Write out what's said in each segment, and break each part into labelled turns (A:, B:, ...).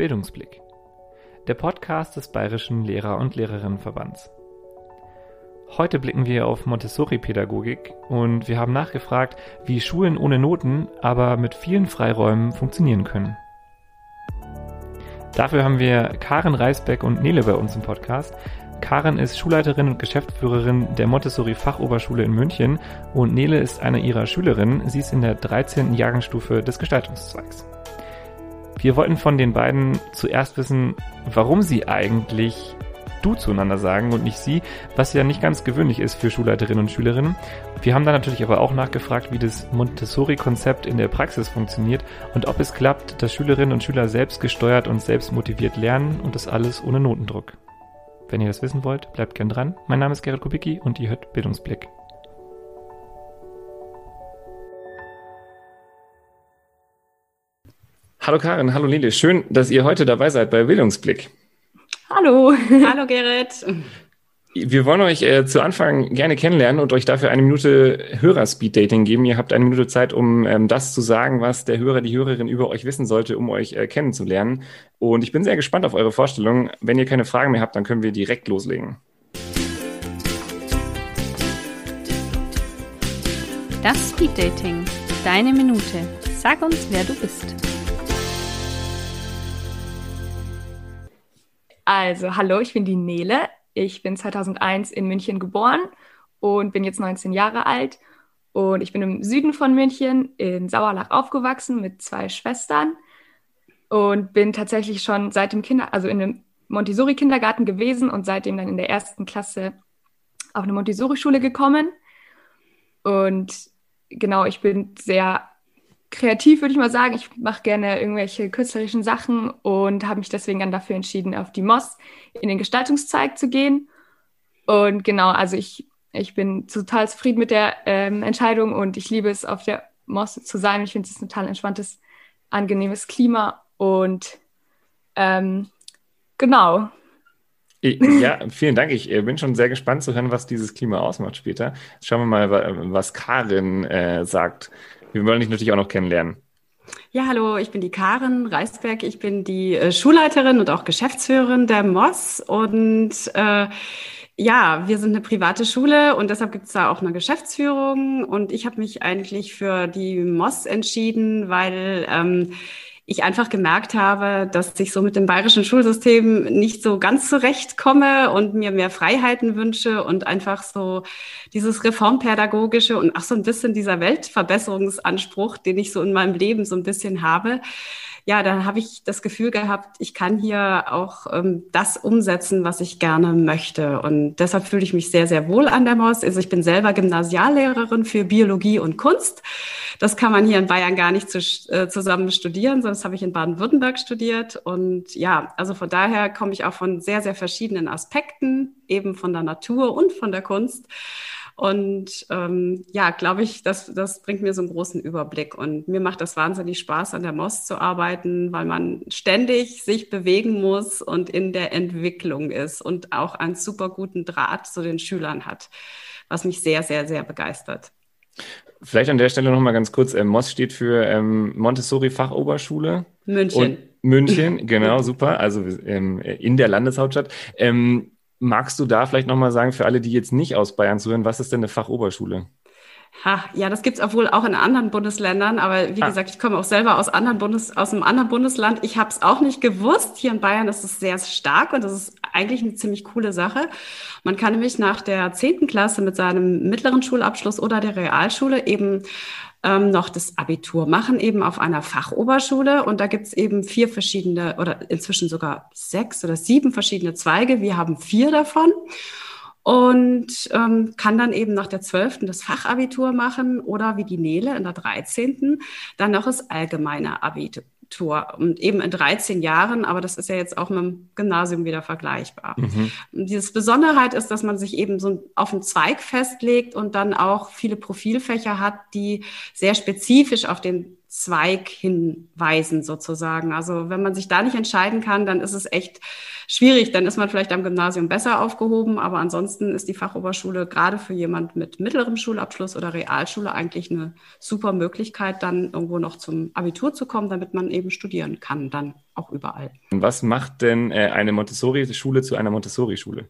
A: Bildungsblick, der Podcast des Bayerischen Lehrer- und Lehrerinnenverbands. Heute blicken wir auf Montessori-Pädagogik und wir haben nachgefragt, wie Schulen ohne Noten, aber mit vielen Freiräumen funktionieren können. Dafür haben wir Karen Reisbeck und Nele bei uns im Podcast. Karen ist Schulleiterin und Geschäftsführerin der Montessori Fachoberschule in München und Nele ist eine ihrer Schülerinnen. Sie ist in der 13. Jahrgangsstufe des Gestaltungszweigs. Wir wollten von den beiden zuerst wissen, warum sie eigentlich du zueinander sagen und nicht sie, was ja nicht ganz gewöhnlich ist für Schulleiterinnen und Schülerinnen. Wir haben dann natürlich aber auch nachgefragt, wie das Montessori-Konzept in der Praxis funktioniert und ob es klappt, dass Schülerinnen und Schüler selbst gesteuert und selbst motiviert lernen und das alles ohne Notendruck. Wenn ihr das wissen wollt, bleibt gern dran. Mein Name ist Gerrit Kubicki und ihr hört Bildungsblick. Hallo Karin, hallo Lili. Schön, dass ihr heute dabei seid bei Bildungsblick.
B: Hallo. Hallo Gerrit.
A: Wir wollen euch äh, zu Anfang gerne kennenlernen und euch dafür eine Minute Hörer-Speed-Dating geben. Ihr habt eine Minute Zeit, um ähm, das zu sagen, was der Hörer, die Hörerin über euch wissen sollte, um euch äh, kennenzulernen. Und ich bin sehr gespannt auf eure Vorstellung. Wenn ihr keine Fragen mehr habt, dann können wir direkt loslegen.
C: Das Speed-Dating. Deine Minute. Sag uns, wer du bist.
B: Also, hallo, ich bin die Nele. Ich bin 2001 in München geboren und bin jetzt 19 Jahre alt. Und ich bin im Süden von München in Sauerlach aufgewachsen mit zwei Schwestern und bin tatsächlich schon seit dem Kinder, also in einem Montessori-Kindergarten gewesen und seitdem dann in der ersten Klasse auf eine Montessori-Schule gekommen. Und genau, ich bin sehr kreativ, würde ich mal sagen. Ich mache gerne irgendwelche künstlerischen Sachen und habe mich deswegen dann dafür entschieden, auf die MOS in den Gestaltungszweig zu gehen. Und genau, also ich, ich bin total zufrieden mit der ähm, Entscheidung und ich liebe es, auf der MOS zu sein. Ich finde es ein total entspanntes, angenehmes Klima und ähm, genau.
A: Ja, vielen Dank. Ich äh, bin schon sehr gespannt zu hören, was dieses Klima ausmacht später. Schauen wir mal, was Karin äh, sagt. Wir wollen dich natürlich auch noch kennenlernen.
D: Ja, hallo, ich bin die Karin Reisberg. Ich bin die äh, Schulleiterin und auch Geschäftsführerin der MOS. Und äh, ja, wir sind eine private Schule und deshalb gibt es da auch eine Geschäftsführung. Und ich habe mich eigentlich für die MOS entschieden, weil ähm, ich einfach gemerkt habe, dass ich so mit dem bayerischen Schulsystem nicht so ganz zurechtkomme und mir mehr Freiheiten wünsche und einfach so dieses Reformpädagogische und auch so ein bisschen dieser Weltverbesserungsanspruch, den ich so in meinem Leben so ein bisschen habe, ja, da habe ich das Gefühl gehabt, ich kann hier auch ähm, das umsetzen, was ich gerne möchte. Und deshalb fühle ich mich sehr, sehr wohl an der MOS. Also ich bin selber Gymnasiallehrerin für Biologie und Kunst. Das kann man hier in Bayern gar nicht zu, äh, zusammen studieren, sonst habe ich in Baden-Württemberg studiert. Und ja, also von daher komme ich auch von sehr, sehr verschiedenen Aspekten, eben von der Natur und von der Kunst. Und ähm, ja, glaube ich, das, das bringt mir so einen großen Überblick. Und mir macht das wahnsinnig Spaß, an der MOS zu arbeiten, weil man ständig sich bewegen muss und in der Entwicklung ist und auch einen super guten Draht zu den Schülern hat, was mich sehr, sehr, sehr begeistert.
A: Vielleicht an der Stelle nochmal ganz kurz, äh, MOS steht für ähm, Montessori Fachoberschule.
D: München. Und
A: München, genau, super. Also ähm, in der Landeshauptstadt. Ähm, Magst du da vielleicht nochmal sagen, für alle, die jetzt nicht aus Bayern zuhören, was ist denn eine Fachoberschule?
D: Ha, ja, das gibt's auch wohl auch in anderen Bundesländern, aber wie ah. gesagt, ich komme auch selber aus, anderen Bundes, aus einem anderen Bundesland. Ich habe es auch nicht gewusst. Hier in Bayern ist es sehr stark und das ist eigentlich eine ziemlich coole Sache. Man kann nämlich nach der zehnten Klasse mit seinem mittleren Schulabschluss oder der Realschule eben ähm, noch das Abitur machen, eben auf einer Fachoberschule. Und da gibt's eben vier verschiedene oder inzwischen sogar sechs oder sieben verschiedene Zweige. Wir haben vier davon und ähm, kann dann eben nach der zwölften das Fachabitur machen oder wie die Nele in der dreizehnten dann noch das allgemeine Abitur. Abitur und eben in 13 Jahren, aber das ist ja jetzt auch mit dem Gymnasium wieder vergleichbar. Mhm. Dieses Besonderheit ist, dass man sich eben so auf einen Zweig festlegt und dann auch viele Profilfächer hat, die sehr spezifisch auf den Zweig hinweisen sozusagen. Also wenn man sich da nicht entscheiden kann, dann ist es echt schwierig. Dann ist man vielleicht am Gymnasium besser aufgehoben, aber ansonsten ist die Fachoberschule gerade für jemand mit mittlerem Schulabschluss oder Realschule eigentlich eine super Möglichkeit, dann irgendwo noch zum Abitur zu kommen, damit man eben studieren kann, dann auch überall.
A: Was macht denn äh, eine Montessori-Schule zu einer Montessori-Schule?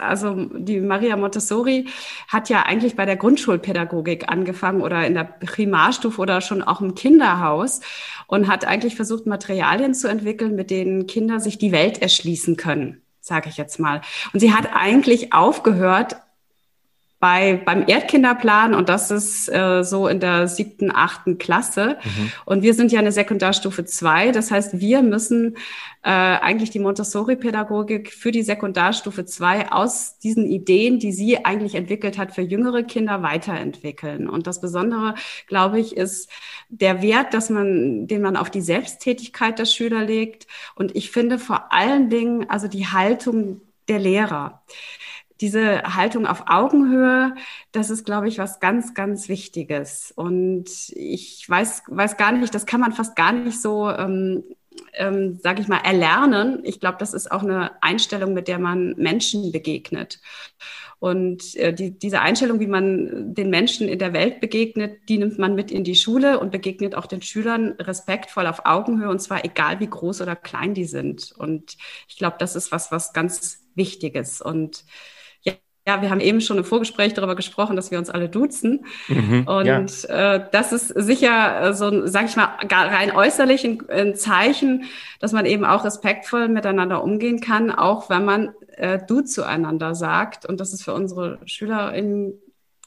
D: Also die Maria Montessori hat ja eigentlich bei der Grundschulpädagogik angefangen oder in der Primarstufe oder schon auch im Kinderhaus und hat eigentlich versucht, Materialien zu entwickeln, mit denen Kinder sich die Welt erschließen können, sage ich jetzt mal. Und sie hat eigentlich aufgehört, bei, beim Erdkinderplan und das ist äh, so in der siebten, achten Klasse. Mhm. Und wir sind ja eine Sekundarstufe zwei. Das heißt, wir müssen äh, eigentlich die Montessori-Pädagogik für die Sekundarstufe zwei aus diesen Ideen, die sie eigentlich entwickelt hat, für jüngere Kinder weiterentwickeln. Und das Besondere, glaube ich, ist der Wert, dass man, den man auf die Selbsttätigkeit der Schüler legt. Und ich finde vor allen Dingen also die Haltung der Lehrer diese Haltung auf Augenhöhe, das ist, glaube ich, was ganz, ganz Wichtiges. Und ich weiß, weiß gar nicht, das kann man fast gar nicht so, ähm, ähm, sage ich mal, erlernen. Ich glaube, das ist auch eine Einstellung, mit der man Menschen begegnet. Und äh, die, diese Einstellung, wie man den Menschen in der Welt begegnet, die nimmt man mit in die Schule und begegnet auch den Schülern respektvoll auf Augenhöhe und zwar egal, wie groß oder klein die sind. Und ich glaube, das ist was, was ganz Wichtiges. Und ja, wir haben eben schon im Vorgespräch darüber gesprochen, dass wir uns alle duzen. Mhm, und ja. äh, das ist sicher äh, so ein, sag ich mal, rein äußerlich ein, ein, Zeichen, dass man eben auch respektvoll miteinander umgehen kann, auch wenn man äh, du zueinander sagt. Und das ist für unsere SchülerInnen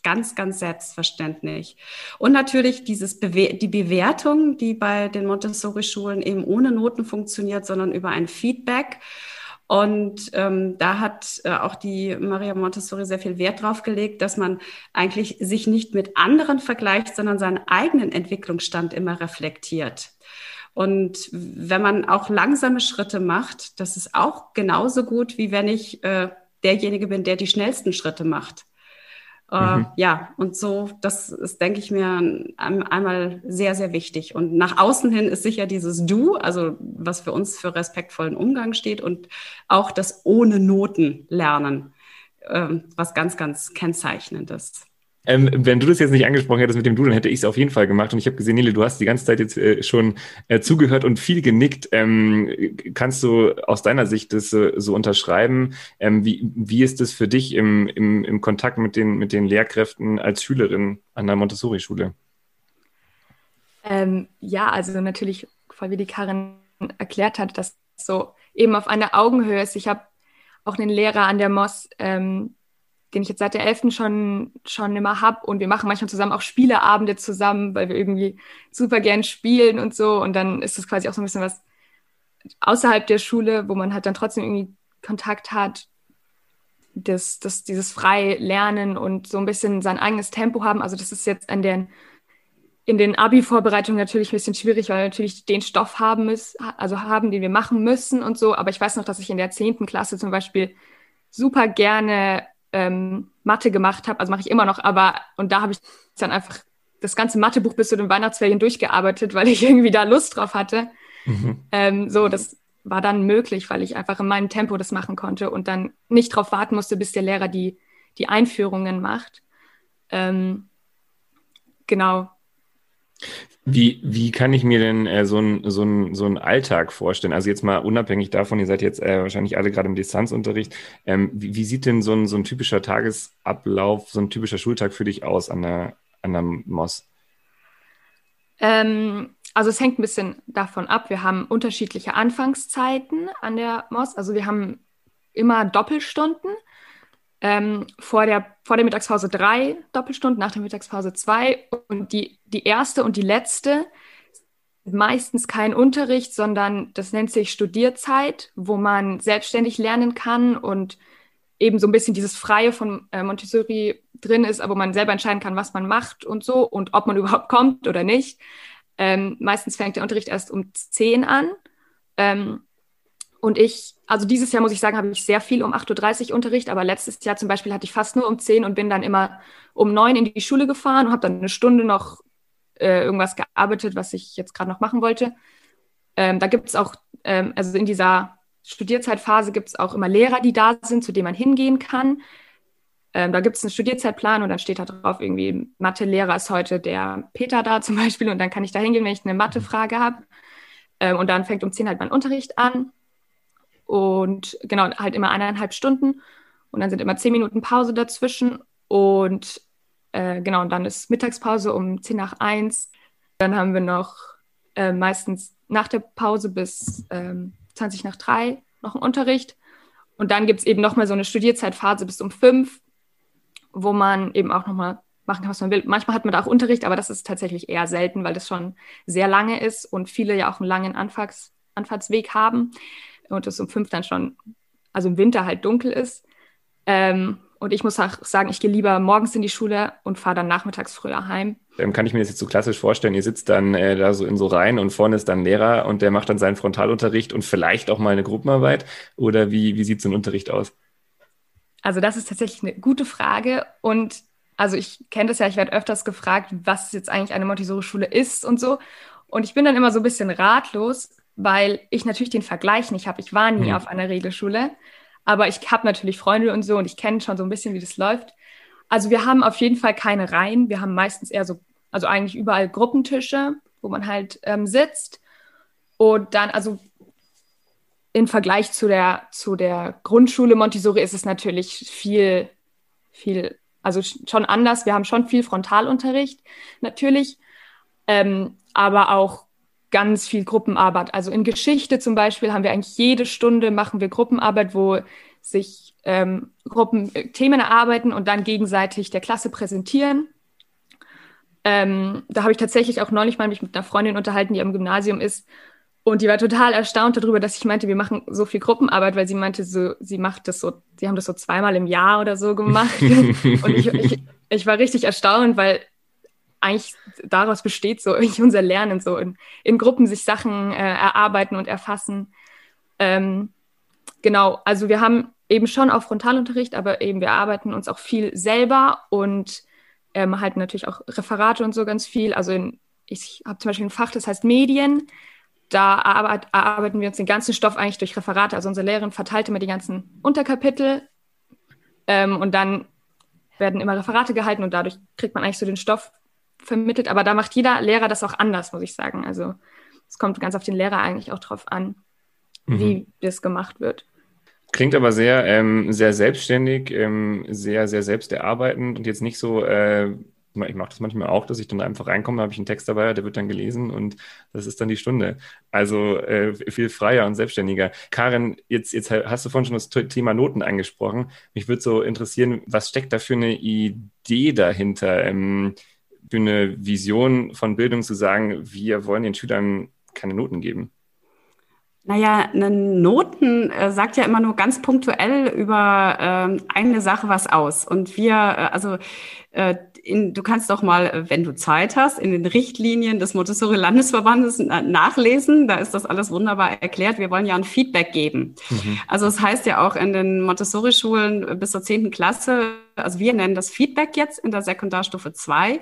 D: ganz, ganz selbstverständlich. Und natürlich dieses Bewe die Bewertung, die bei den Montessori-Schulen eben ohne Noten funktioniert, sondern über ein Feedback. Und ähm, da hat äh, auch die Maria Montessori sehr viel Wert drauf gelegt, dass man eigentlich sich nicht mit anderen vergleicht, sondern seinen eigenen Entwicklungsstand immer reflektiert. Und wenn man auch langsame Schritte macht, das ist auch genauso gut, wie wenn ich äh, derjenige bin, der die schnellsten Schritte macht. Äh, mhm. Ja, und so, das ist, denke ich mir, einmal sehr, sehr wichtig. Und nach außen hin ist sicher dieses Du, also was für uns für respektvollen Umgang steht und auch das ohne Noten lernen, ähm, was ganz, ganz kennzeichnendes.
A: Ähm, wenn du das jetzt nicht angesprochen hättest mit dem Du, dann hätte ich es auf jeden Fall gemacht. Und ich habe gesehen, Nele, du hast die ganze Zeit jetzt äh, schon äh, zugehört und viel genickt. Ähm, kannst du aus deiner Sicht das äh, so unterschreiben? Ähm, wie, wie ist das für dich im, im, im Kontakt mit den, mit den Lehrkräften als Schülerin an der Montessori-Schule?
B: Ähm, ja, also natürlich, wie die Karin erklärt hat, dass so eben auf einer Augenhöhe ist. Ich habe auch einen Lehrer an der MOS, ähm, den ich jetzt seit der 11. schon, schon immer hab Und wir machen manchmal zusammen auch Spieleabende zusammen, weil wir irgendwie super gern spielen und so. Und dann ist das quasi auch so ein bisschen was außerhalb der Schule, wo man halt dann trotzdem irgendwie Kontakt hat, das, das, dieses frei lernen und so ein bisschen sein eigenes Tempo haben. Also das ist jetzt an den, in den Abi-Vorbereitungen natürlich ein bisschen schwierig, weil wir natürlich den Stoff haben müssen, also haben, den wir machen müssen und so. Aber ich weiß noch, dass ich in der zehnten Klasse zum Beispiel super gerne ähm, Mathe gemacht habe, also mache ich immer noch, aber und da habe ich dann einfach das ganze Mathebuch bis zu den Weihnachtsferien durchgearbeitet, weil ich irgendwie da Lust drauf hatte. Mhm. Ähm, so, das war dann möglich, weil ich einfach in meinem Tempo das machen konnte und dann nicht darauf warten musste, bis der Lehrer die, die Einführungen macht. Ähm, genau.
A: Wie, wie kann ich mir denn äh, so einen so so ein Alltag vorstellen? Also jetzt mal unabhängig davon, ihr seid jetzt äh, wahrscheinlich alle gerade im Distanzunterricht. Ähm, wie, wie sieht denn so ein, so ein typischer Tagesablauf, so ein typischer Schultag für dich aus an der, an der MOS?
B: Ähm, also es hängt ein bisschen davon ab. Wir haben unterschiedliche Anfangszeiten an der MOS. Also wir haben immer Doppelstunden. Ähm, vor, der, vor der Mittagspause drei Doppelstunden, nach der Mittagspause zwei. Und die, die erste und die letzte meistens kein Unterricht, sondern das nennt sich Studierzeit, wo man selbstständig lernen kann und eben so ein bisschen dieses Freie von äh, Montessori drin ist, aber man selber entscheiden kann, was man macht und so und ob man überhaupt kommt oder nicht. Ähm, meistens fängt der Unterricht erst um zehn an. Ähm, und ich, also dieses Jahr muss ich sagen, habe ich sehr viel um 8.30 Uhr Unterricht, aber letztes Jahr zum Beispiel hatte ich fast nur um 10 und bin dann immer um 9 in die Schule gefahren und habe dann eine Stunde noch äh, irgendwas gearbeitet, was ich jetzt gerade noch machen wollte. Ähm, da gibt es auch, ähm, also in dieser Studierzeitphase gibt es auch immer Lehrer, die da sind, zu denen man hingehen kann. Ähm, da gibt es einen Studierzeitplan und dann steht da drauf irgendwie, Mathe-Lehrer ist heute der Peter da zum Beispiel und dann kann ich da hingehen, wenn ich eine Mathefrage habe. Ähm, und dann fängt um 10 halt mein Unterricht an und genau, halt immer eineinhalb Stunden und dann sind immer zehn Minuten Pause dazwischen und äh, genau, und dann ist Mittagspause um 10 nach 1. Dann haben wir noch äh, meistens nach der Pause bis ähm, 20 nach 3 noch einen Unterricht. Und dann gibt es eben nochmal so eine Studierzeitphase bis um 5, wo man eben auch nochmal machen kann, was man will. Manchmal hat man da auch Unterricht, aber das ist tatsächlich eher selten, weil das schon sehr lange ist und viele ja auch einen langen Anfahrts Anfahrtsweg haben und es um 5 dann schon, also im Winter halt dunkel ist. Ähm, und ich muss auch sagen, ich gehe lieber morgens in die Schule und fahre dann nachmittags früher heim.
A: Ähm, kann ich mir das jetzt so klassisch vorstellen, ihr sitzt dann äh, da so in so Reihen und vorne ist dann Lehrer und der macht dann seinen Frontalunterricht und vielleicht auch mal eine Gruppenarbeit? Oder wie, wie sieht so ein Unterricht aus?
B: Also das ist tatsächlich eine gute Frage und also ich kenne das ja, ich werde öfters gefragt, was jetzt eigentlich eine Montessori-Schule ist und so. Und ich bin dann immer so ein bisschen ratlos, weil ich natürlich den Vergleich nicht habe. Ich war nie hm. auf einer Regelschule. Aber ich habe natürlich Freunde und so und ich kenne schon so ein bisschen, wie das läuft. Also wir haben auf jeden Fall keine Reihen. Wir haben meistens eher so, also eigentlich überall Gruppentische, wo man halt ähm, sitzt. Und dann, also im Vergleich zu der, zu der Grundschule Montessori ist es natürlich viel, viel, also schon anders. Wir haben schon viel Frontalunterricht natürlich, ähm, aber auch ganz viel Gruppenarbeit. Also in Geschichte zum Beispiel haben wir eigentlich jede Stunde machen wir Gruppenarbeit, wo sich ähm, Gruppen äh, Themen erarbeiten und dann gegenseitig der Klasse präsentieren. Ähm, da habe ich tatsächlich auch neulich mal mich mit einer Freundin unterhalten, die am Gymnasium ist. Und die war total erstaunt darüber, dass ich meinte, wir machen so viel Gruppenarbeit, weil sie meinte, so, sie macht das so, sie haben das so zweimal im Jahr oder so gemacht. und ich, ich, ich war richtig erstaunt, weil eigentlich daraus besteht so unser Lernen, so in, in Gruppen sich Sachen äh, erarbeiten und erfassen. Ähm, genau, also wir haben eben schon auch Frontalunterricht, aber eben wir arbeiten uns auch viel selber und ähm, halten natürlich auch Referate und so ganz viel. Also in, ich habe zum Beispiel ein Fach, das heißt Medien. Da arbeit, erarbeiten wir uns den ganzen Stoff eigentlich durch Referate. Also unsere Lehrerin verteilt immer die ganzen Unterkapitel ähm, und dann werden immer Referate gehalten und dadurch kriegt man eigentlich so den Stoff vermittelt, aber da macht jeder Lehrer das auch anders, muss ich sagen. Also es kommt ganz auf den Lehrer eigentlich auch drauf an, mhm. wie das gemacht wird.
A: Klingt aber sehr, ähm, sehr selbstständig, ähm, sehr, sehr selbsterarbeitend und jetzt nicht so, äh, ich mache das manchmal auch, dass ich dann einfach reinkomme, habe ich einen Text dabei, der wird dann gelesen und das ist dann die Stunde. Also äh, viel freier und selbstständiger. Karin, jetzt, jetzt hast du vorhin schon das Thema Noten angesprochen. Mich würde so interessieren, was steckt da für eine Idee dahinter? Ähm, für eine Vision von Bildung zu sagen, wir wollen den Schülern keine Noten geben?
D: Naja, eine Noten äh, sagt ja immer nur ganz punktuell über äh, eine Sache was aus. Und wir, äh, also äh, in, du kannst doch mal, äh, wenn du Zeit hast, in den Richtlinien des Montessori Landesverbandes nachlesen. Da ist das alles wunderbar erklärt. Wir wollen ja ein Feedback geben. Mhm. Also es das heißt ja auch in den Montessori-Schulen bis zur zehnten Klasse, also wir nennen das Feedback jetzt in der Sekundarstufe 2.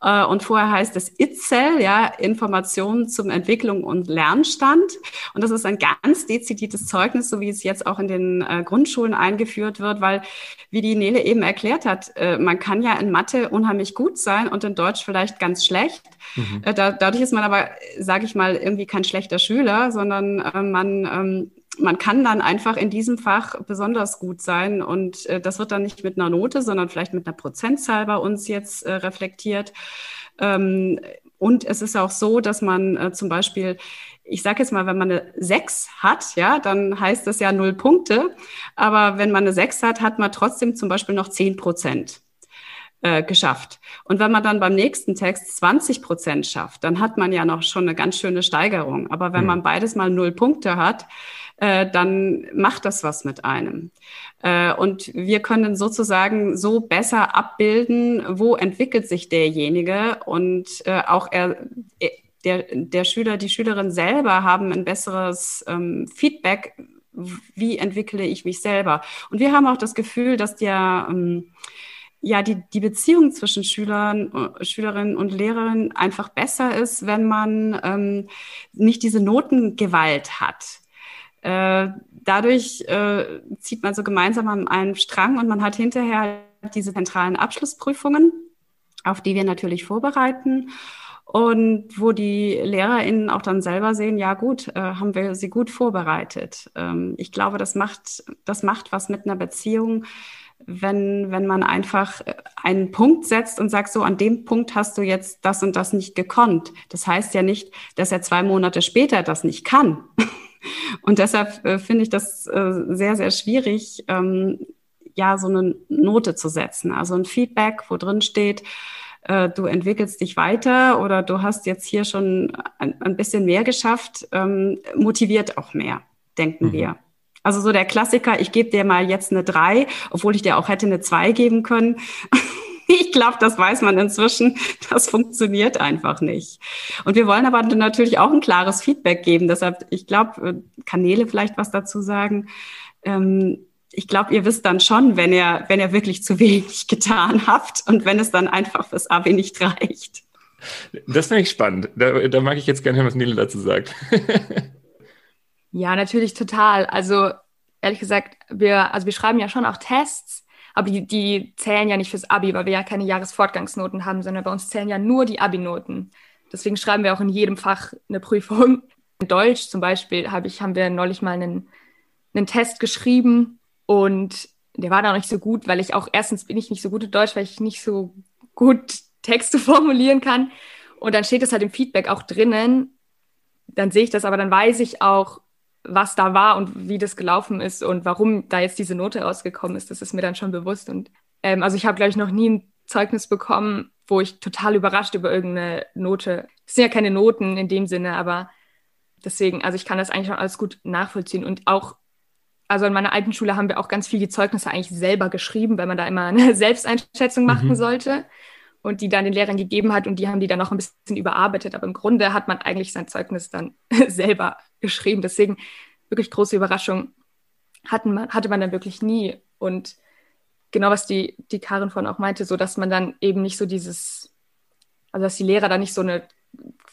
D: Äh, und vorher heißt es ITZEL, ja, Informationen zum Entwicklung und Lernstand. Und das ist ein ganz dezidiertes Zeugnis, so wie es jetzt auch in den äh, Grundschulen eingeführt wird, weil, wie die Nele eben erklärt hat, man kann ja in Mathe unheimlich gut sein und in Deutsch vielleicht ganz schlecht. Mhm. Äh, da, dadurch ist man aber, sage ich mal, irgendwie kein schlechter Schüler, sondern äh, man, ähm, man kann dann einfach in diesem Fach besonders gut sein. Und äh, das wird dann nicht mit einer Note, sondern vielleicht mit einer Prozentzahl bei uns jetzt äh, reflektiert. Ähm, und es ist auch so, dass man äh, zum Beispiel ich sage jetzt mal, wenn man eine 6 hat, ja, dann heißt das ja null Punkte. Aber wenn man eine 6 hat, hat man trotzdem zum Beispiel noch 10 Prozent äh, geschafft. Und wenn man dann beim nächsten Text 20 Prozent schafft, dann hat man ja noch schon eine ganz schöne Steigerung. Aber wenn mhm. man beides mal null Punkte hat, äh, dann macht das was mit einem. Äh, und wir können sozusagen so besser abbilden, wo entwickelt sich derjenige und äh, auch er, der, der Schüler, die Schülerin selber haben ein besseres ähm, Feedback, wie entwickle ich mich selber. Und wir haben auch das Gefühl, dass der ähm, ja, die, die Beziehung zwischen Schülern, Schülerinnen und Lehrerinnen einfach besser ist, wenn man ähm, nicht diese Notengewalt hat. Äh, dadurch äh, zieht man so gemeinsam an einem Strang und man hat hinterher diese zentralen Abschlussprüfungen, auf die wir natürlich vorbereiten und wo die LehrerInnen auch dann selber sehen, ja gut, äh, haben wir sie gut vorbereitet. Ähm, ich glaube, das macht, das macht was mit einer Beziehung, wenn, wenn man einfach äh, einen Punkt setzt und sagt, so an dem Punkt hast du jetzt das und das nicht gekonnt. Das heißt ja nicht, dass er zwei Monate später das nicht kann. Und deshalb äh, finde ich das äh, sehr, sehr schwierig, ähm, ja, so eine Note zu setzen. Also ein Feedback, wo drin steht, äh, du entwickelst dich weiter oder du hast jetzt hier schon ein, ein bisschen mehr geschafft, ähm, motiviert auch mehr, denken mhm. wir. Also so der Klassiker, ich gebe dir mal jetzt eine drei, obwohl ich dir auch hätte eine zwei geben können. ich glaube, das weiß man inzwischen. Das funktioniert einfach nicht. Und wir wollen aber natürlich auch ein klares Feedback geben. Deshalb, ich glaube, äh, Kanäle vielleicht was dazu sagen. Ähm, ich glaube, ihr wisst dann schon, wenn ihr, wenn ihr wirklich zu wenig getan habt und wenn es dann einfach fürs Abi nicht reicht.
A: Das finde ich spannend. Da, da mag ich jetzt gerne hören, was Nele dazu sagt.
B: Ja, natürlich total. Also ehrlich gesagt, wir, also wir schreiben ja schon auch Tests, aber die, die zählen ja nicht fürs Abi, weil wir ja keine Jahresfortgangsnoten haben, sondern bei uns zählen ja nur die Abi-Noten. Deswegen schreiben wir auch in jedem Fach eine Prüfung. In Deutsch zum Beispiel hab ich, haben wir neulich mal einen, einen Test geschrieben und der war da nicht so gut, weil ich auch erstens bin ich nicht so gut in Deutsch, weil ich nicht so gut Texte formulieren kann. Und dann steht es halt im Feedback auch drinnen. Dann sehe ich das, aber dann weiß ich auch, was da war und wie das gelaufen ist und warum da jetzt diese Note rausgekommen ist, das ist mir dann schon bewusst. Und ähm, also ich habe, glaube ich, noch nie ein Zeugnis bekommen, wo ich total überrascht über irgendeine Note. Das sind ja keine Noten in dem Sinne, aber deswegen, also ich kann das eigentlich schon alles gut nachvollziehen. Und auch, also in meiner alten Schule haben wir auch ganz viel die Zeugnisse eigentlich selber geschrieben, weil man da immer eine Selbsteinschätzung machen mhm. sollte und die dann den Lehrern gegeben hat und die haben die dann noch ein bisschen überarbeitet. Aber im Grunde hat man eigentlich sein Zeugnis dann selber geschrieben. Deswegen wirklich große Überraschung hatten man, hatte man dann wirklich nie. Und genau was die, die Karin von auch meinte, so dass man dann eben nicht so dieses, also dass die Lehrer da nicht so eine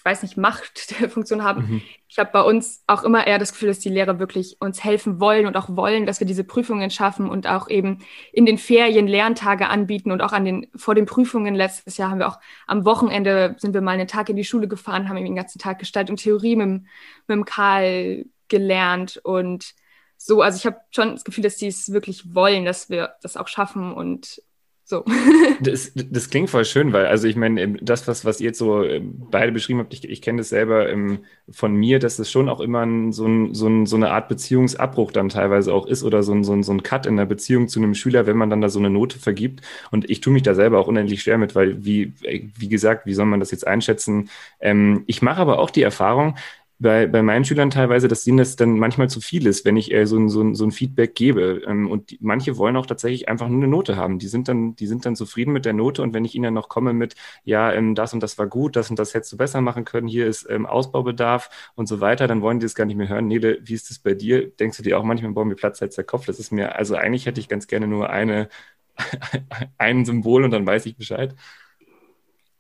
B: weiß nicht, Machtfunktion haben. Mhm. Ich habe bei uns auch immer eher das Gefühl, dass die Lehrer wirklich uns helfen wollen und auch wollen, dass wir diese Prüfungen schaffen und auch eben in den Ferien Lerntage anbieten und auch an den, vor den Prüfungen letztes Jahr haben wir auch am Wochenende sind wir mal einen Tag in die Schule gefahren, haben den ganzen Tag Gestalt und Theorie mit, mit dem Karl gelernt und so, also ich habe schon das Gefühl, dass die es wirklich wollen, dass wir das auch schaffen und so.
A: das, das klingt voll schön, weil, also ich meine, das, was, was ihr jetzt so ähm, beide beschrieben habt, ich, ich kenne das selber ähm, von mir, dass es schon auch immer so, ein, so, ein, so eine Art Beziehungsabbruch dann teilweise auch ist oder so ein, so, ein, so ein Cut in der Beziehung zu einem Schüler, wenn man dann da so eine Note vergibt. Und ich tue mich da selber auch unendlich schwer mit, weil, wie, wie gesagt, wie soll man das jetzt einschätzen? Ähm, ich mache aber auch die Erfahrung, bei, bei meinen Schülern teilweise, dass ihnen das dann manchmal zu viel ist, wenn ich äh, so, ein, so, ein, so ein Feedback gebe. Ähm, und die, manche wollen auch tatsächlich einfach nur eine Note haben. Die sind dann, die sind dann zufrieden mit der Note. Und wenn ich ihnen dann noch komme mit, ja, ähm, das und das war gut, das und das hättest du besser machen können, hier ist ähm, Ausbaubedarf und so weiter, dann wollen die das gar nicht mehr hören. Nele, wie ist das bei dir? Denkst du dir auch manchmal, boah, mir platzt jetzt der Kopf? Das ist mir, also eigentlich hätte ich ganz gerne nur eine, ein Symbol und dann weiß ich Bescheid.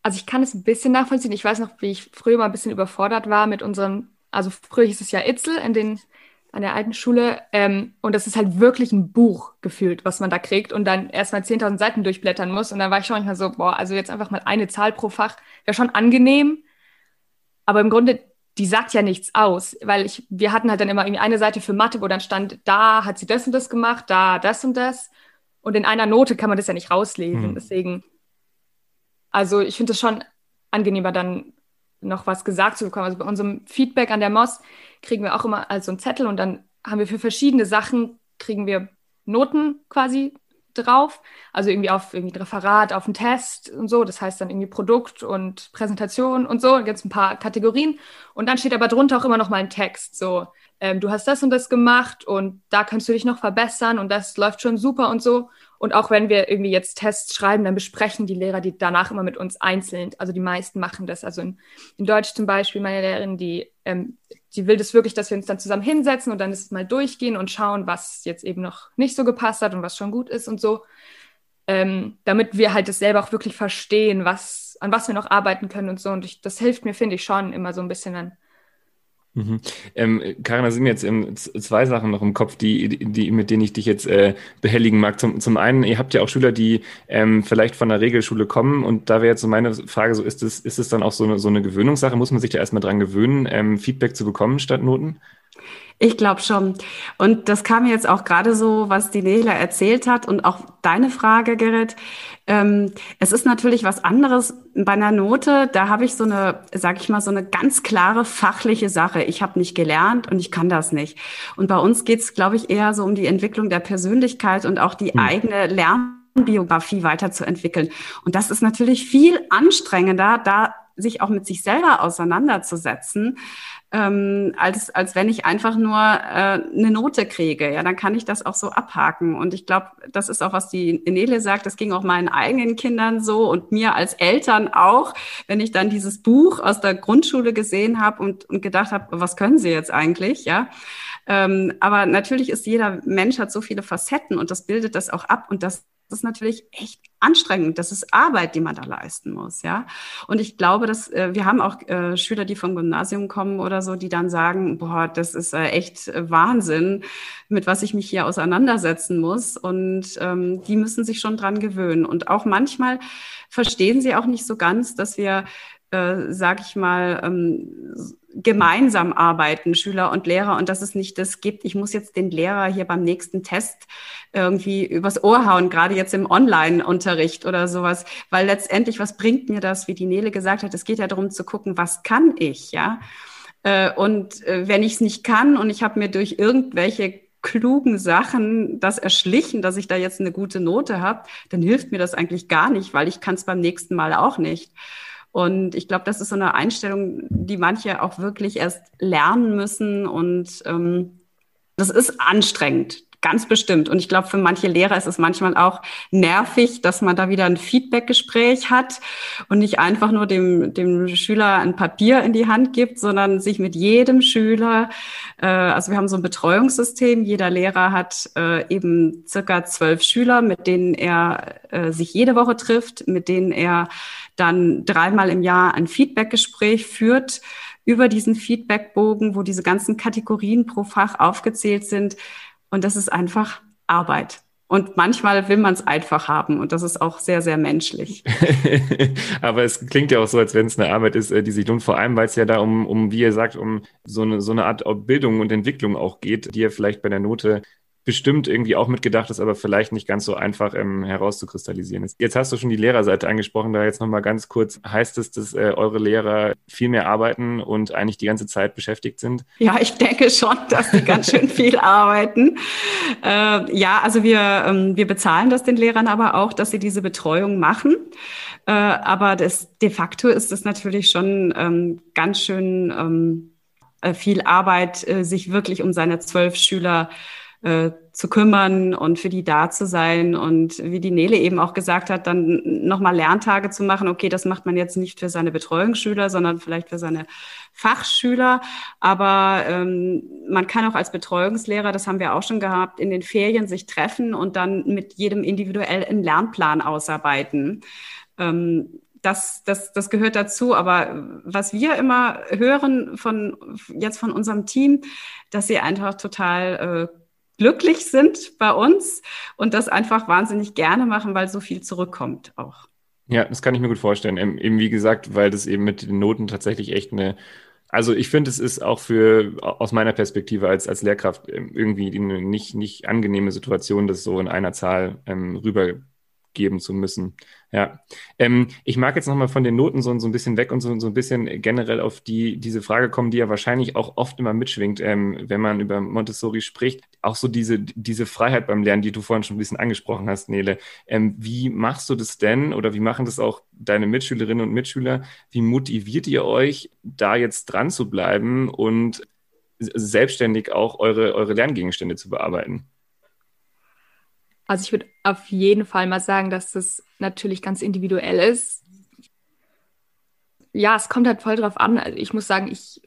B: Also ich kann es ein bisschen nachvollziehen. Ich weiß noch, wie ich früher mal ein bisschen überfordert war mit unserem, also früher hieß es ja Itzel in den, an der alten Schule. Ähm, und das ist halt wirklich ein Buch gefühlt, was man da kriegt und dann erstmal 10.000 Seiten durchblättern muss. Und dann war ich schon manchmal so, boah, also jetzt einfach mal eine Zahl pro Fach wäre schon angenehm. Aber im Grunde, die sagt ja nichts aus, weil ich, wir hatten halt dann immer irgendwie eine Seite für Mathe, wo dann stand, da hat sie das und das gemacht, da das und das. Und in einer Note kann man das ja nicht rauslesen. Hm. Deswegen also ich finde es schon angenehmer, dann noch was gesagt zu bekommen. Also bei unserem Feedback an der MOS kriegen wir auch immer also einen Zettel und dann haben wir für verschiedene Sachen, kriegen wir Noten quasi drauf. Also irgendwie auf irgendwie ein Referat, auf einen Test und so. Das heißt dann irgendwie Produkt und Präsentation und so. Da gibt es ein paar Kategorien. Und dann steht aber drunter auch immer noch mal ein Text. So, ähm, du hast das und das gemacht und da kannst du dich noch verbessern und das läuft schon super und so. Und auch wenn wir irgendwie jetzt Tests schreiben, dann besprechen die Lehrer die danach immer mit uns einzeln. Also die meisten machen das. Also in, in Deutsch zum Beispiel, meine Lehrerin, die, ähm, die will das wirklich, dass wir uns dann zusammen hinsetzen und dann das mal durchgehen und schauen, was jetzt eben noch nicht so gepasst hat und was schon gut ist und so. ähm, damit wir halt das selber auch wirklich verstehen, was, an was wir noch arbeiten können und so. Und ich, das hilft mir, finde ich, schon immer so ein bisschen dann.
A: Mhm. Ähm, Karin, da sind mir jetzt ähm, zwei Sachen noch im Kopf, die, die, mit denen ich dich jetzt äh, behelligen mag. Zum, zum einen, ihr habt ja auch Schüler, die ähm, vielleicht von der Regelschule kommen und da wäre jetzt so meine Frage, so ist es, ist es dann auch so eine, so eine Gewöhnungssache? Muss man sich da erstmal dran gewöhnen, ähm, Feedback zu bekommen statt Noten?
D: Ich glaube schon. Und das kam jetzt auch gerade so, was die Nele erzählt hat und auch deine Frage, Gerrit. Ähm, es ist natürlich was anderes bei einer Note. Da habe ich so eine, sag ich mal, so eine ganz klare fachliche Sache. Ich habe nicht gelernt und ich kann das nicht. Und bei uns geht es, glaube ich, eher so um die Entwicklung der Persönlichkeit und auch die hm. eigene Lernbiografie weiterzuentwickeln. Und das ist natürlich viel anstrengender, da sich auch mit sich selber auseinanderzusetzen, ähm, als, als wenn ich einfach nur äh, eine Note kriege. Ja, dann kann ich das auch so abhaken. Und ich glaube, das ist auch, was die Nele sagt, das ging auch meinen eigenen Kindern so und mir als Eltern auch, wenn ich dann dieses Buch aus der Grundschule gesehen habe und, und gedacht habe, was können sie jetzt eigentlich, ja. Ähm, aber natürlich ist jeder Mensch hat so viele Facetten und das bildet das auch ab und das das ist natürlich echt anstrengend. Das ist Arbeit, die man da leisten muss, ja. Und ich glaube, dass äh, wir haben auch äh, Schüler, die vom Gymnasium kommen oder so, die dann sagen, boah, das ist äh, echt Wahnsinn, mit was ich mich hier auseinandersetzen muss. Und ähm, die müssen sich schon dran gewöhnen. Und auch manchmal verstehen sie auch nicht so ganz, dass wir äh, sag ich mal, ähm, gemeinsam arbeiten, Schüler und Lehrer, und dass es nicht das gibt, ich muss jetzt den Lehrer hier beim nächsten Test irgendwie übers Ohr hauen, gerade jetzt im Online-Unterricht oder sowas, weil letztendlich, was bringt mir das, wie die Nele gesagt hat, es geht ja darum zu gucken, was kann ich, ja? Äh, und äh, wenn ich es nicht kann und ich habe mir durch irgendwelche klugen Sachen das erschlichen, dass ich da jetzt eine gute Note habe, dann hilft mir das eigentlich gar nicht, weil ich kann es beim nächsten Mal auch nicht. Und ich glaube, das ist so eine Einstellung, die manche auch wirklich erst lernen müssen. Und ähm, das ist anstrengend, ganz bestimmt. Und ich glaube, für manche Lehrer ist es manchmal auch nervig, dass man da wieder ein Feedbackgespräch hat und nicht einfach nur dem, dem Schüler ein Papier in die Hand gibt, sondern sich mit jedem Schüler, äh, also wir haben so ein Betreuungssystem, jeder Lehrer hat äh, eben circa zwölf Schüler, mit denen er äh, sich jede Woche trifft, mit denen er dann dreimal im Jahr ein Feedbackgespräch führt über diesen Feedbackbogen, wo diese ganzen Kategorien pro Fach aufgezählt sind. Und das ist einfach Arbeit. Und manchmal will man es einfach haben und das ist auch sehr, sehr menschlich.
A: Aber es klingt ja auch so, als wenn es eine Arbeit ist, äh, die sich lohnt, vor allem, weil es ja da um, um, wie ihr sagt, um so eine, so eine Art Bildung und Entwicklung auch geht, die ja vielleicht bei der Note bestimmt irgendwie auch mitgedacht ist, aber vielleicht nicht ganz so einfach ähm, herauszukristallisieren ist. Jetzt hast du schon die Lehrerseite angesprochen, da jetzt nochmal ganz kurz. Heißt es, dass äh, eure Lehrer viel mehr arbeiten und eigentlich die ganze Zeit beschäftigt sind?
D: Ja, ich denke schon, dass die ganz schön viel arbeiten. Äh, ja, also wir, ähm, wir bezahlen das den Lehrern aber auch, dass sie diese Betreuung machen. Äh, aber das, de facto ist es natürlich schon ähm, ganz schön ähm, äh, viel Arbeit, äh, sich wirklich um seine zwölf Schüler äh, zu kümmern und für die da zu sein und wie die Nele eben auch gesagt hat, dann nochmal Lerntage zu machen. Okay, das macht man jetzt nicht für seine Betreuungsschüler, sondern vielleicht für seine Fachschüler. Aber ähm, man kann auch als Betreuungslehrer, das haben wir auch schon gehabt, in den Ferien sich treffen und dann mit jedem individuell einen Lernplan ausarbeiten. Ähm, das, das, das gehört dazu. Aber was wir immer hören von jetzt von unserem Team, dass sie einfach total äh, glücklich sind bei uns und das einfach wahnsinnig gerne machen, weil so viel zurückkommt auch.
A: Ja, das kann ich mir gut vorstellen. Ähm, eben wie gesagt, weil das eben mit den Noten tatsächlich echt eine, also ich finde, es ist auch für, aus meiner Perspektive als, als Lehrkraft ähm, irgendwie eine nicht, nicht angenehme Situation, das so in einer Zahl ähm, rübergeben zu müssen. Ja, ähm, ich mag jetzt nochmal von den Noten so, so ein bisschen weg und so, so ein bisschen generell auf die, diese Frage kommen, die ja wahrscheinlich auch oft immer mitschwingt, ähm, wenn man über Montessori spricht. Auch so diese, diese Freiheit beim Lernen, die du vorhin schon ein bisschen angesprochen hast, Nele. Ähm, wie machst du das denn oder wie machen das auch deine Mitschülerinnen und Mitschüler? Wie motiviert ihr euch, da jetzt dran zu bleiben und selbstständig auch eure, eure Lerngegenstände zu bearbeiten?
B: Also ich würde auf jeden Fall mal sagen, dass das natürlich ganz individuell ist. Ja, es kommt halt voll drauf an. Also ich muss sagen, ich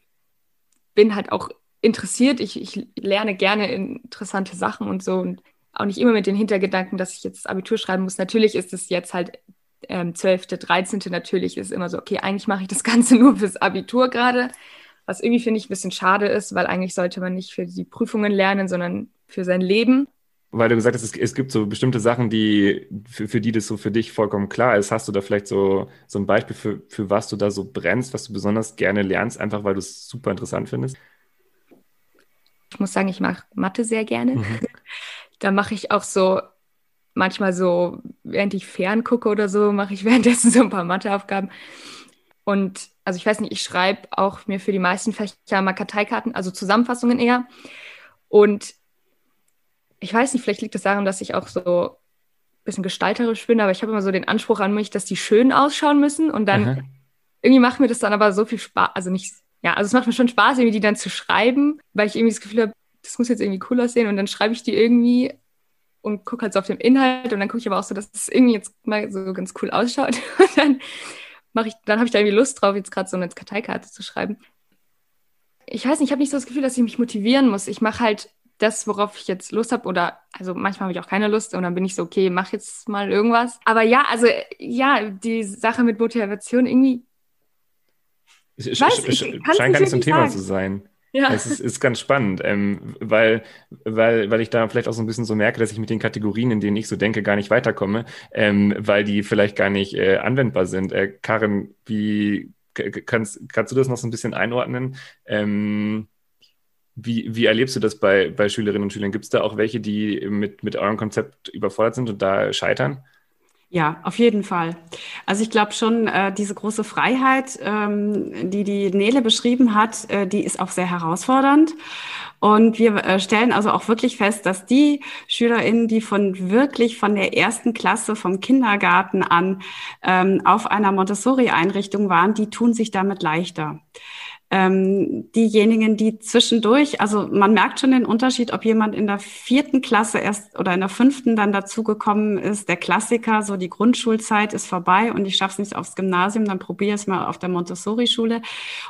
B: bin halt auch interessiert. Ich, ich lerne gerne interessante Sachen und so. Und auch nicht immer mit den Hintergedanken, dass ich jetzt Abitur schreiben muss. Natürlich ist es jetzt halt ähm, 12., 13. natürlich ist immer so, okay, eigentlich mache ich das Ganze nur fürs Abitur gerade. Was irgendwie finde ich ein bisschen schade ist, weil eigentlich sollte man nicht für die Prüfungen lernen, sondern für sein Leben.
A: Weil du gesagt hast, es, es gibt so bestimmte Sachen, die für, für die das so für dich vollkommen klar ist. Hast du da vielleicht so, so ein Beispiel für, für was du da so brennst, was du besonders gerne lernst, einfach weil du es super interessant findest?
B: Ich muss sagen, ich mache Mathe sehr gerne. Mhm. Da mache ich auch so manchmal so, während ich fern gucke oder so, mache ich währenddessen so ein paar Matheaufgaben. Und also ich weiß nicht, ich schreibe auch mir für die meisten Fächer mal Karteikarten, also Zusammenfassungen eher. Und ich weiß nicht, vielleicht liegt es das daran, dass ich auch so ein bisschen gestalterisch bin, aber ich habe immer so den Anspruch an mich, dass die schön ausschauen müssen. Und dann Aha. irgendwie macht mir das dann aber so viel Spaß, also nicht, ja, also es macht mir schon Spaß, irgendwie die dann zu schreiben, weil ich irgendwie das Gefühl habe, das muss jetzt irgendwie cool aussehen und dann schreibe ich die irgendwie und gucke halt so auf den Inhalt und dann gucke ich aber auch so, dass es das irgendwie jetzt mal so ganz cool ausschaut. Und dann mache ich, dann habe ich da irgendwie Lust drauf, jetzt gerade so eine Karteikarte zu schreiben. Ich weiß nicht, ich habe nicht so das Gefühl, dass ich mich motivieren muss. Ich mache halt das, worauf ich jetzt Lust habe, oder also manchmal habe ich auch keine Lust und dann bin ich so, okay, mach jetzt mal irgendwas. Aber ja, also ja, die Sache mit Motivation irgendwie.
A: Sch weiß, ich, ich scheint gar nicht so ein Thema sagen. zu sein. Ja. Es ist, ist ganz spannend, ähm, weil, weil, weil ich da vielleicht auch so ein bisschen so merke, dass ich mit den Kategorien, in denen ich so denke, gar nicht weiterkomme, ähm, weil die vielleicht gar nicht äh, anwendbar sind. Äh, Karin, wie kannst, kannst du das noch so ein bisschen einordnen? Ähm, wie, wie erlebst du das bei, bei Schülerinnen und Schülern? Gibt es da auch welche, die mit, mit eurem Konzept überfordert sind und da scheitern?
D: Ja, auf jeden Fall. Also ich glaube schon, äh, diese große Freiheit, ähm, die die Nele beschrieben hat, äh, die ist auch sehr herausfordernd. Und wir äh, stellen also auch wirklich fest, dass die SchülerInnen, die von wirklich von der ersten Klasse vom Kindergarten an ähm, auf einer Montessori-Einrichtung waren, die tun sich damit leichter ähm, diejenigen, die zwischendurch, also man merkt schon den Unterschied, ob jemand in der vierten Klasse erst oder in der fünften dann dazugekommen ist. Der Klassiker, so die Grundschulzeit ist vorbei und ich schaffe es nicht aufs Gymnasium, dann probiere es mal auf der Montessori-Schule.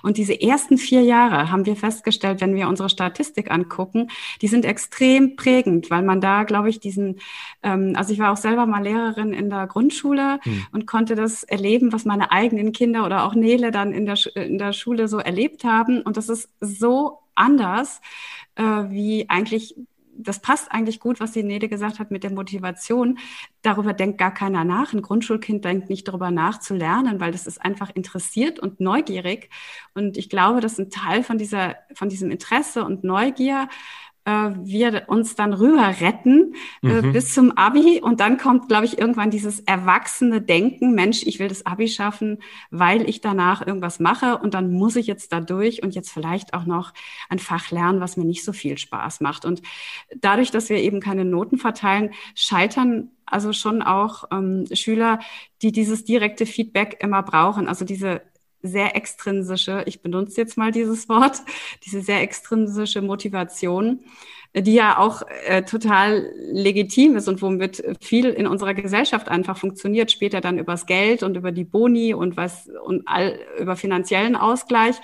D: Und diese ersten vier Jahre haben wir festgestellt, wenn wir unsere Statistik angucken, die sind extrem prägend, weil man da, glaube ich, diesen, ähm, also ich war auch selber mal Lehrerin in der Grundschule hm. und konnte das erleben, was meine eigenen Kinder oder auch Nele dann in der, in der Schule so erlebt haben. Und das ist so anders, äh, wie eigentlich das passt eigentlich gut, was die Nede gesagt hat mit der Motivation. Darüber denkt gar keiner nach. Ein Grundschulkind denkt nicht darüber nach zu lernen, weil das ist einfach interessiert und neugierig. Und ich glaube, dass ein Teil von dieser, von diesem Interesse und Neugier äh, wir uns dann rüber retten äh, mhm. bis zum Abi. Und dann kommt, glaube ich, irgendwann dieses erwachsene Denken, Mensch, ich will das Abi schaffen, weil ich danach irgendwas mache und dann muss ich jetzt da durch und jetzt vielleicht auch noch ein Fach lernen, was mir nicht so viel Spaß macht. Und dadurch, dass wir eben keine Noten verteilen, scheitern also schon auch ähm, Schüler, die dieses direkte Feedback immer brauchen, also diese sehr extrinsische, ich benutze jetzt mal dieses Wort, diese sehr extrinsische Motivation, die ja auch äh, total legitim ist und womit viel in unserer Gesellschaft einfach funktioniert, später dann übers Geld und über die Boni und was und all über finanziellen Ausgleich.